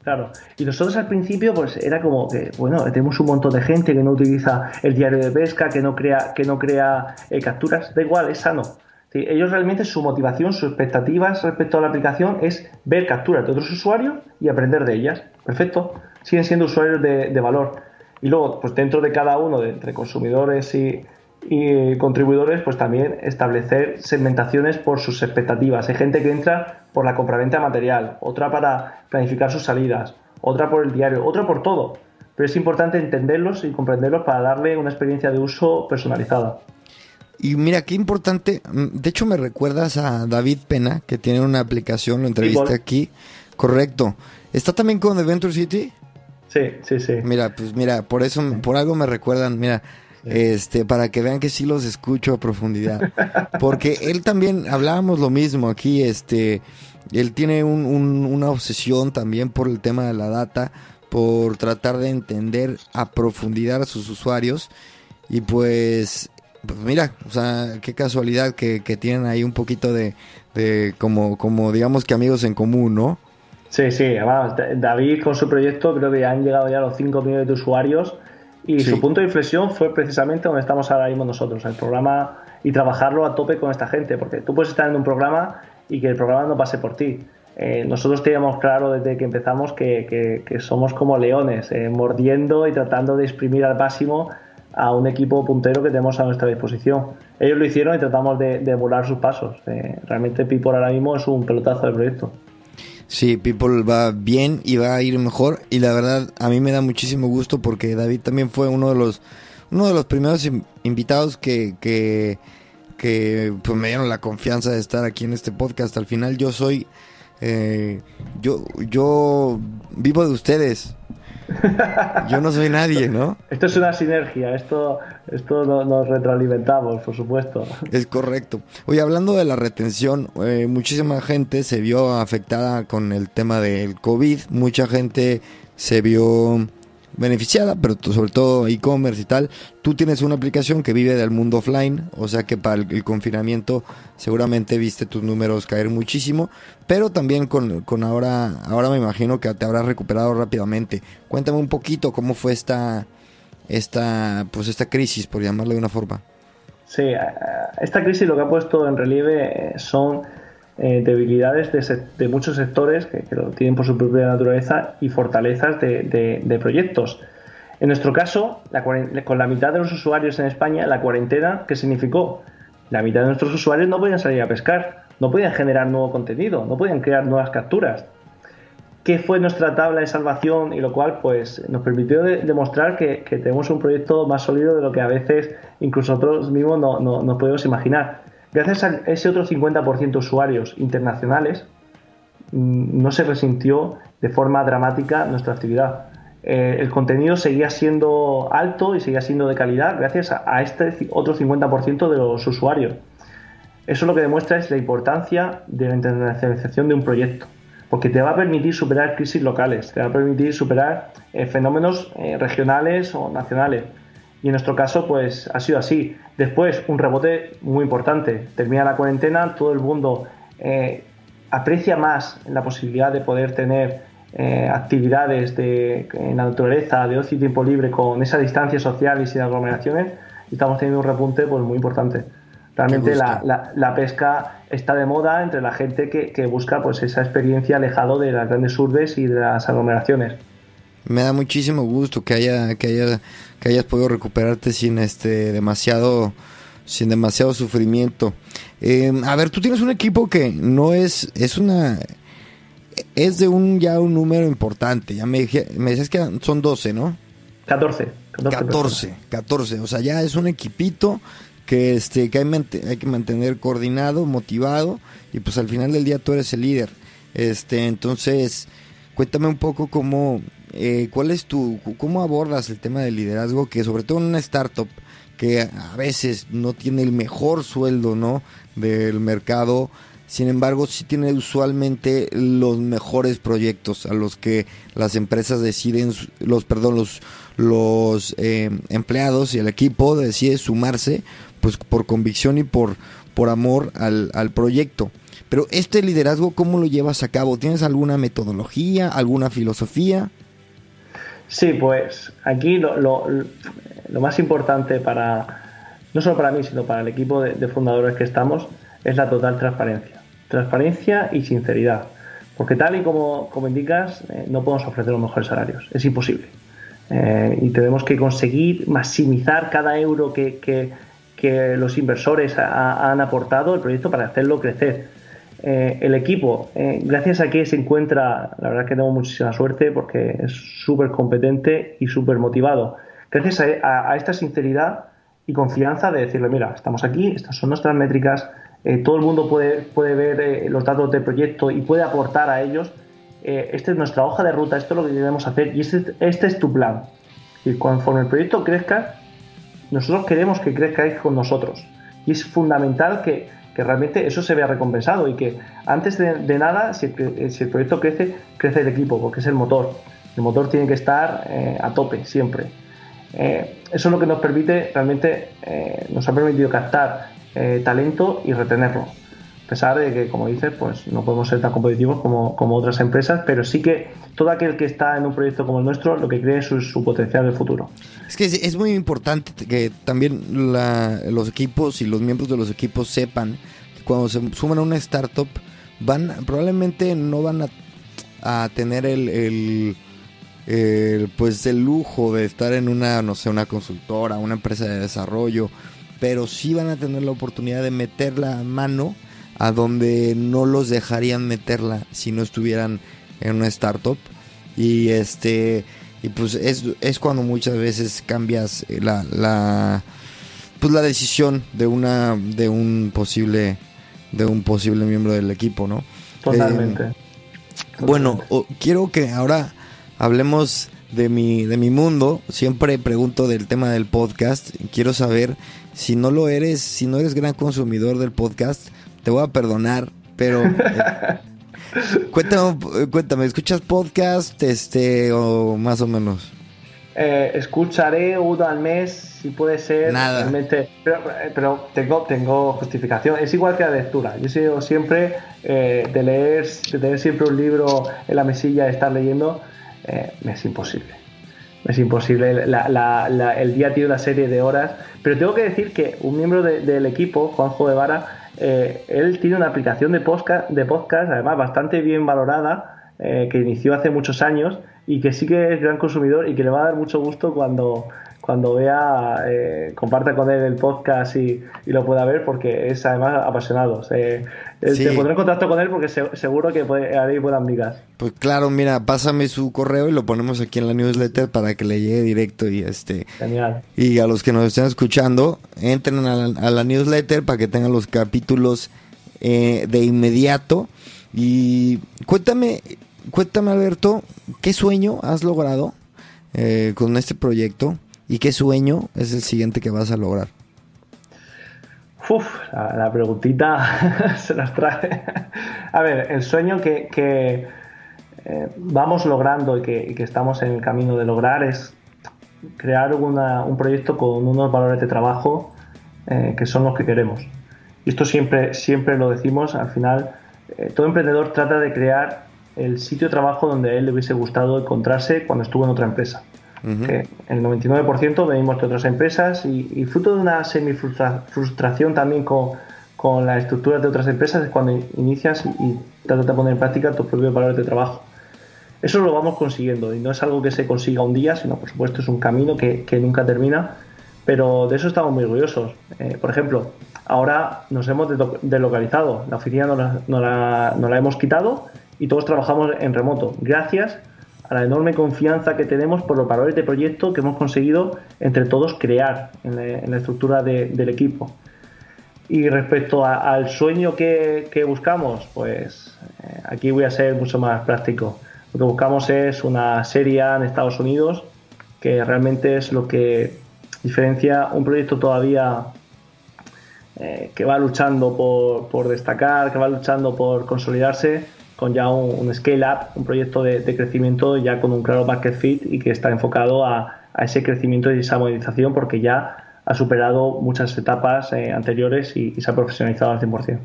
Claro, y nosotros al principio pues era como que, bueno, tenemos un montón de gente que no utiliza el diario de pesca, que no crea, que no crea eh, capturas, da igual, es sano. ellos realmente su motivación, sus expectativas respecto a la aplicación es ver capturas de otros usuarios y aprender de ellas. Perfecto, siguen siendo usuarios de, valor. Y luego, pues dentro de cada uno, de, entre consumidores y, y contribuidores, pues también establecer segmentaciones por sus expectativas. Hay gente que entra por la compraventa de material, otra para planificar sus salidas, otra por el diario, otra por todo. Pero es importante entenderlos y comprenderlos para darle una experiencia de uso personalizada. Y mira, qué importante. Mm, de hecho, me recuerdas a David Pena, que tiene una aplicación, lo entrevisté aquí. Correcto. ¿Está también con Adventure City? Sí, sí, sí. Mira, pues mira, por eso, por algo me recuerdan. Mira, este, para que vean que sí los escucho a profundidad. Porque él también, hablábamos lo mismo aquí, este, él tiene una obsesión también por el tema de la data, por tratar de entender a profundidad a sus usuarios. Y pues, pues mira, o sea, qué casualidad que, tienen ahí un poquito de, de, como, como digamos que amigos en común, ¿no? Sí, sí, además David con su proyecto creo que han llegado ya a los 5 millones de usuarios y su punto de inflexión fue precisamente donde estamos ahora mismo nosotros, el programa y trabajarlo a tope con esta gente, porque tú puedes estar en un programa y que el programa no pase por ti. Eh, nosotros teníamos claro desde que empezamos que, somos como leones, eh, mordiendo y tratando de exprimir al máximo a un equipo puntero que tenemos a nuestra disposición. Ellos lo hicieron y tratamos de, volar sus pasos. Eh, realmente People ahora mismo es un pelotazo del proyecto. Sí, People va bien y va a ir mejor y la verdad a mí me da muchísimo gusto porque David también fue uno de los uno de los primeros invitados que, que, que pues me dieron la confianza de estar aquí en este podcast. Al final yo soy eh, yo yo vivo de ustedes. Yo no soy nadie, ¿no? Esto es una sinergia, esto, esto nos retroalimentamos, por supuesto. Es correcto. Oye, hablando de la retención, eh, muchísima gente se vio afectada con el tema del COVID, mucha gente se vio beneficiada, pero sobre todo e-commerce y tal. Tú tienes una aplicación que vive del mundo offline, o sea que para el, confinamiento seguramente viste tus números caer muchísimo, pero también con, con, ahora, ahora me imagino que te habrás recuperado rápidamente. Cuéntame un poquito cómo fue esta, esta, pues esta crisis, por llamarlo de una forma. Sí, eh, esta crisis lo que ha puesto en relieve son eh, debilidades de, muchos sectores que, lo tienen por su propia naturaleza y fortalezas de, proyectos. En nuestro caso, con la mitad de los usuarios en España, la cuarentena, ¿qué significó? La mitad de nuestros usuarios no podían salir a pescar, no podían generar nuevo contenido, no podían crear nuevas capturas. ¿Qué fue nuestra tabla de salvación? Y lo cual pues, nos permitió demostrar que, tenemos un proyecto más sólido de lo que a veces incluso nosotros mismos no, no, nos podemos imaginar. Gracias a ese otro 50% de usuarios internacionales, mm, no se resintió de forma dramática nuestra actividad. Eh, el contenido seguía siendo alto y seguía siendo de calidad gracias a, este otro 50% de los usuarios. Eso lo que demuestra es la importancia de la internacionalización de un proyecto, porque te va a permitir superar crisis locales, te va a permitir superar eh, fenómenos eh, regionales o nacionales. Y en nuestro caso, pues ha sido así. Después, un rebote muy importante. Termina la cuarentena, todo el mundo eh, aprecia más la posibilidad de poder tener eh, actividades de, en la naturaleza, de ocio y tiempo libre con esa distancia social y sin aglomeraciones. Y estamos teniendo un repunte pues, muy importante. Realmente la, pesca está de moda entre la gente que, que, busca pues, esa experiencia alejado de las grandes urbes y de las aglomeraciones me da muchísimo gusto que haya que haya que hayas podido recuperarte sin este demasiado sin demasiado sufrimiento. Em, a ver tú tienes un equipo que no es es una es de un ya un número importante. Ya me, me decías que son 12 no 14 14 14, o sea ya es un equipito que este que hay, hay que mantener coordinado motivado y pues al final del día tú eres el líder. Este entonces cuéntame un poco cómo eh, ¿cuál es tu, cómo abordas el tema del liderazgo que sobre todo en una startup que a veces no tiene el mejor sueldo, ¿no? Del mercado, sin embargo sí tiene usualmente los mejores proyectos a los que las empresas deciden, los perdón, los, los eh, empleados y el equipo decide sumarse pues por convicción y por, por amor al, al proyecto. Pero este liderazgo, ¿cómo lo llevas a cabo? ¿Tienes alguna metodología, alguna filosofía? Sí, pues aquí lo, lo, más importante para, no solo para mí, sino para el equipo de, fundadores que estamos, es la total transparencia. Transparencia y sinceridad. Porque tal y como, como indicas, eh, no podemos ofrecer los mejores salarios. Es imposible. Eh, y tenemos que conseguir maximizar cada euro que los inversores han aportado al proyecto para hacerlo crecer. Eh, el equipo, eh, gracias a que se encuentra, la verdad que tengo muchísima suerte porque es súper competente y súper motivado. Gracias a, esta sinceridad y confianza de decirle, mira, estamos aquí, estas son nuestras métricas, eh, todo el mundo puede, puede ver los datos del proyecto y puede aportar a ellos. esta es nuestra hoja de ruta, esto es lo que debemos hacer y este, este es tu plan. Y conforme el proyecto crezca, nosotros queremos que crezcáis con nosotros. Y es fundamental que, realmente eso se vea recompensado y que antes de, nada, si el, proyecto crece, crece el equipo, porque es el motor. El motor tiene que estar eh, a tope siempre. Eh, eso es lo que nos permite, realmente eh, nos ha permitido captar talento y retenerlo pesar de que, como dices, pues no podemos ser tan competitivos como, otras empresas, pero sí que todo aquel que está en un proyecto como el nuestro lo que cree es su, potencial del futuro. Es que es, muy importante que también los equipos y los miembros de los equipos sepan que cuando se suman a una startup, van probablemente no van a, tener el, pues el lujo de estar en una, no sé, una consultora, una empresa de desarrollo, pero sí van a tener la oportunidad de meter la mano a donde no los dejarían meterla si no estuvieran en una startup. Y este y pues es, es cuando muchas veces cambias la, la pues la decisión de una de un posible de un posible miembro del equipo, ¿no? Totalmente. Eh, bueno, quiero que ahora hablemos de mi, de mi mundo. Siempre pregunto del tema del podcast. Quiero saber si no lo eres, si no eres gran consumidor del podcast, te voy a perdonar, pero eh, cuéntame, cuéntame, ¿escuchas podcast este o más o menos? Eh, escucharé uno al mes, si puede ser. Nada. Realmente, pero, tengo, tengo justificación. Es igual que la lectura. Yo sigo siempre eh, de leer, de tener siempre un libro en la mesilla, de estar leyendo, me es imposible. Es imposible. el día tiene una serie de horas. Pero tengo que decir que un miembro del equipo, Juanjo de Vara, eh, él tiene una aplicación de podcast, de podcast además bastante bien valorada, eh, que inició hace muchos años y que sí que es gran consumidor y que le va a dar mucho gusto cuando, cuando vea, eh, comparta con él el podcast y, lo pueda ver porque es además apasionado. Se, pondré en contacto con él porque seguro que puede, haréis buenas amigas. Pues claro, mira, pásame su correo y lo ponemos aquí en la newsletter para que le llegue directo y este. Genial. Y a los que nos estén escuchando, entren a la, newsletter para que tengan los capítulos eh, de inmediato. Y cuéntame, cuéntame Alberto, ¿qué sueño has logrado eh, con este proyecto? ¿Y qué sueño es el siguiente que vas a lograr? Uf, la, preguntita se las trae. a ver, el sueño que, eh, vamos logrando y que, estamos en el camino de lograr es crear un proyecto con unos valores de trabajo eh, que son los que queremos. Y esto siempre, siempre lo decimos, al final, eh, todo emprendedor trata de crear el sitio de trabajo donde a él le hubiese gustado encontrarse cuando estuvo en otra empresa que el 99% venimos de otras empresas y, fruto de una semi-frustración también con, con las estructuras de otras empresas es cuando inicias y, tratas de poner en práctica tus propios valores de trabajo. Eso lo vamos consiguiendo y no es algo que se consiga un día, sino por supuesto es un camino que, que nunca termina, pero de eso estamos muy orgullosos. Eh, por ejemplo, ahora nos hemos deslocalizado, la oficina nos la, nos, la, nos la hemos quitado y todos trabajamos en remoto, gracias a la enorme confianza que tenemos por los valores de proyecto que hemos conseguido entre todos crear en la, estructura del equipo. Y respecto al sueño que, buscamos, pues eh, aquí voy a ser mucho más práctico. Lo que buscamos es una serie en Estados Unidos, que realmente es lo que diferencia un proyecto todavía eh, que va luchando por, destacar, que va luchando por consolidarse con ya un, scale-up, un proyecto de, crecimiento ya con un claro market fit y que está enfocado a, ese crecimiento y esa monetización porque ya ha superado muchas etapas eh, anteriores y, se ha profesionalizado al 100%.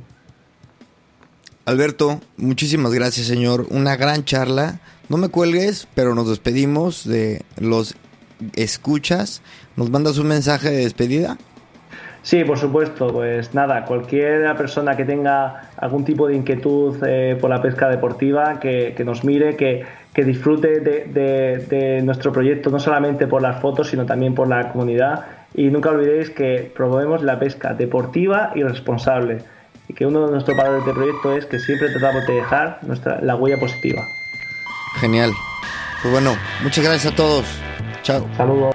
Alberto, muchísimas gracias, señor. Una gran charla. No me cuelgues, pero nos despedimos de los escuchas. ¿Nos mandas un mensaje de despedida? Sí, por supuesto. Pues nada, cualquier persona que tenga algún tipo de inquietud eh, por la pesca deportiva, que, nos mire, que, disfrute de, nuestro proyecto, no solamente por las fotos, sino también por la comunidad. Y nunca olvidéis que promovemos la pesca deportiva y responsable y que uno de nuestros valores de proyecto es que siempre tratamos de dejar nuestra, la huella positiva. Genial. Pues bueno, muchas gracias a todos. Chao. Saludos.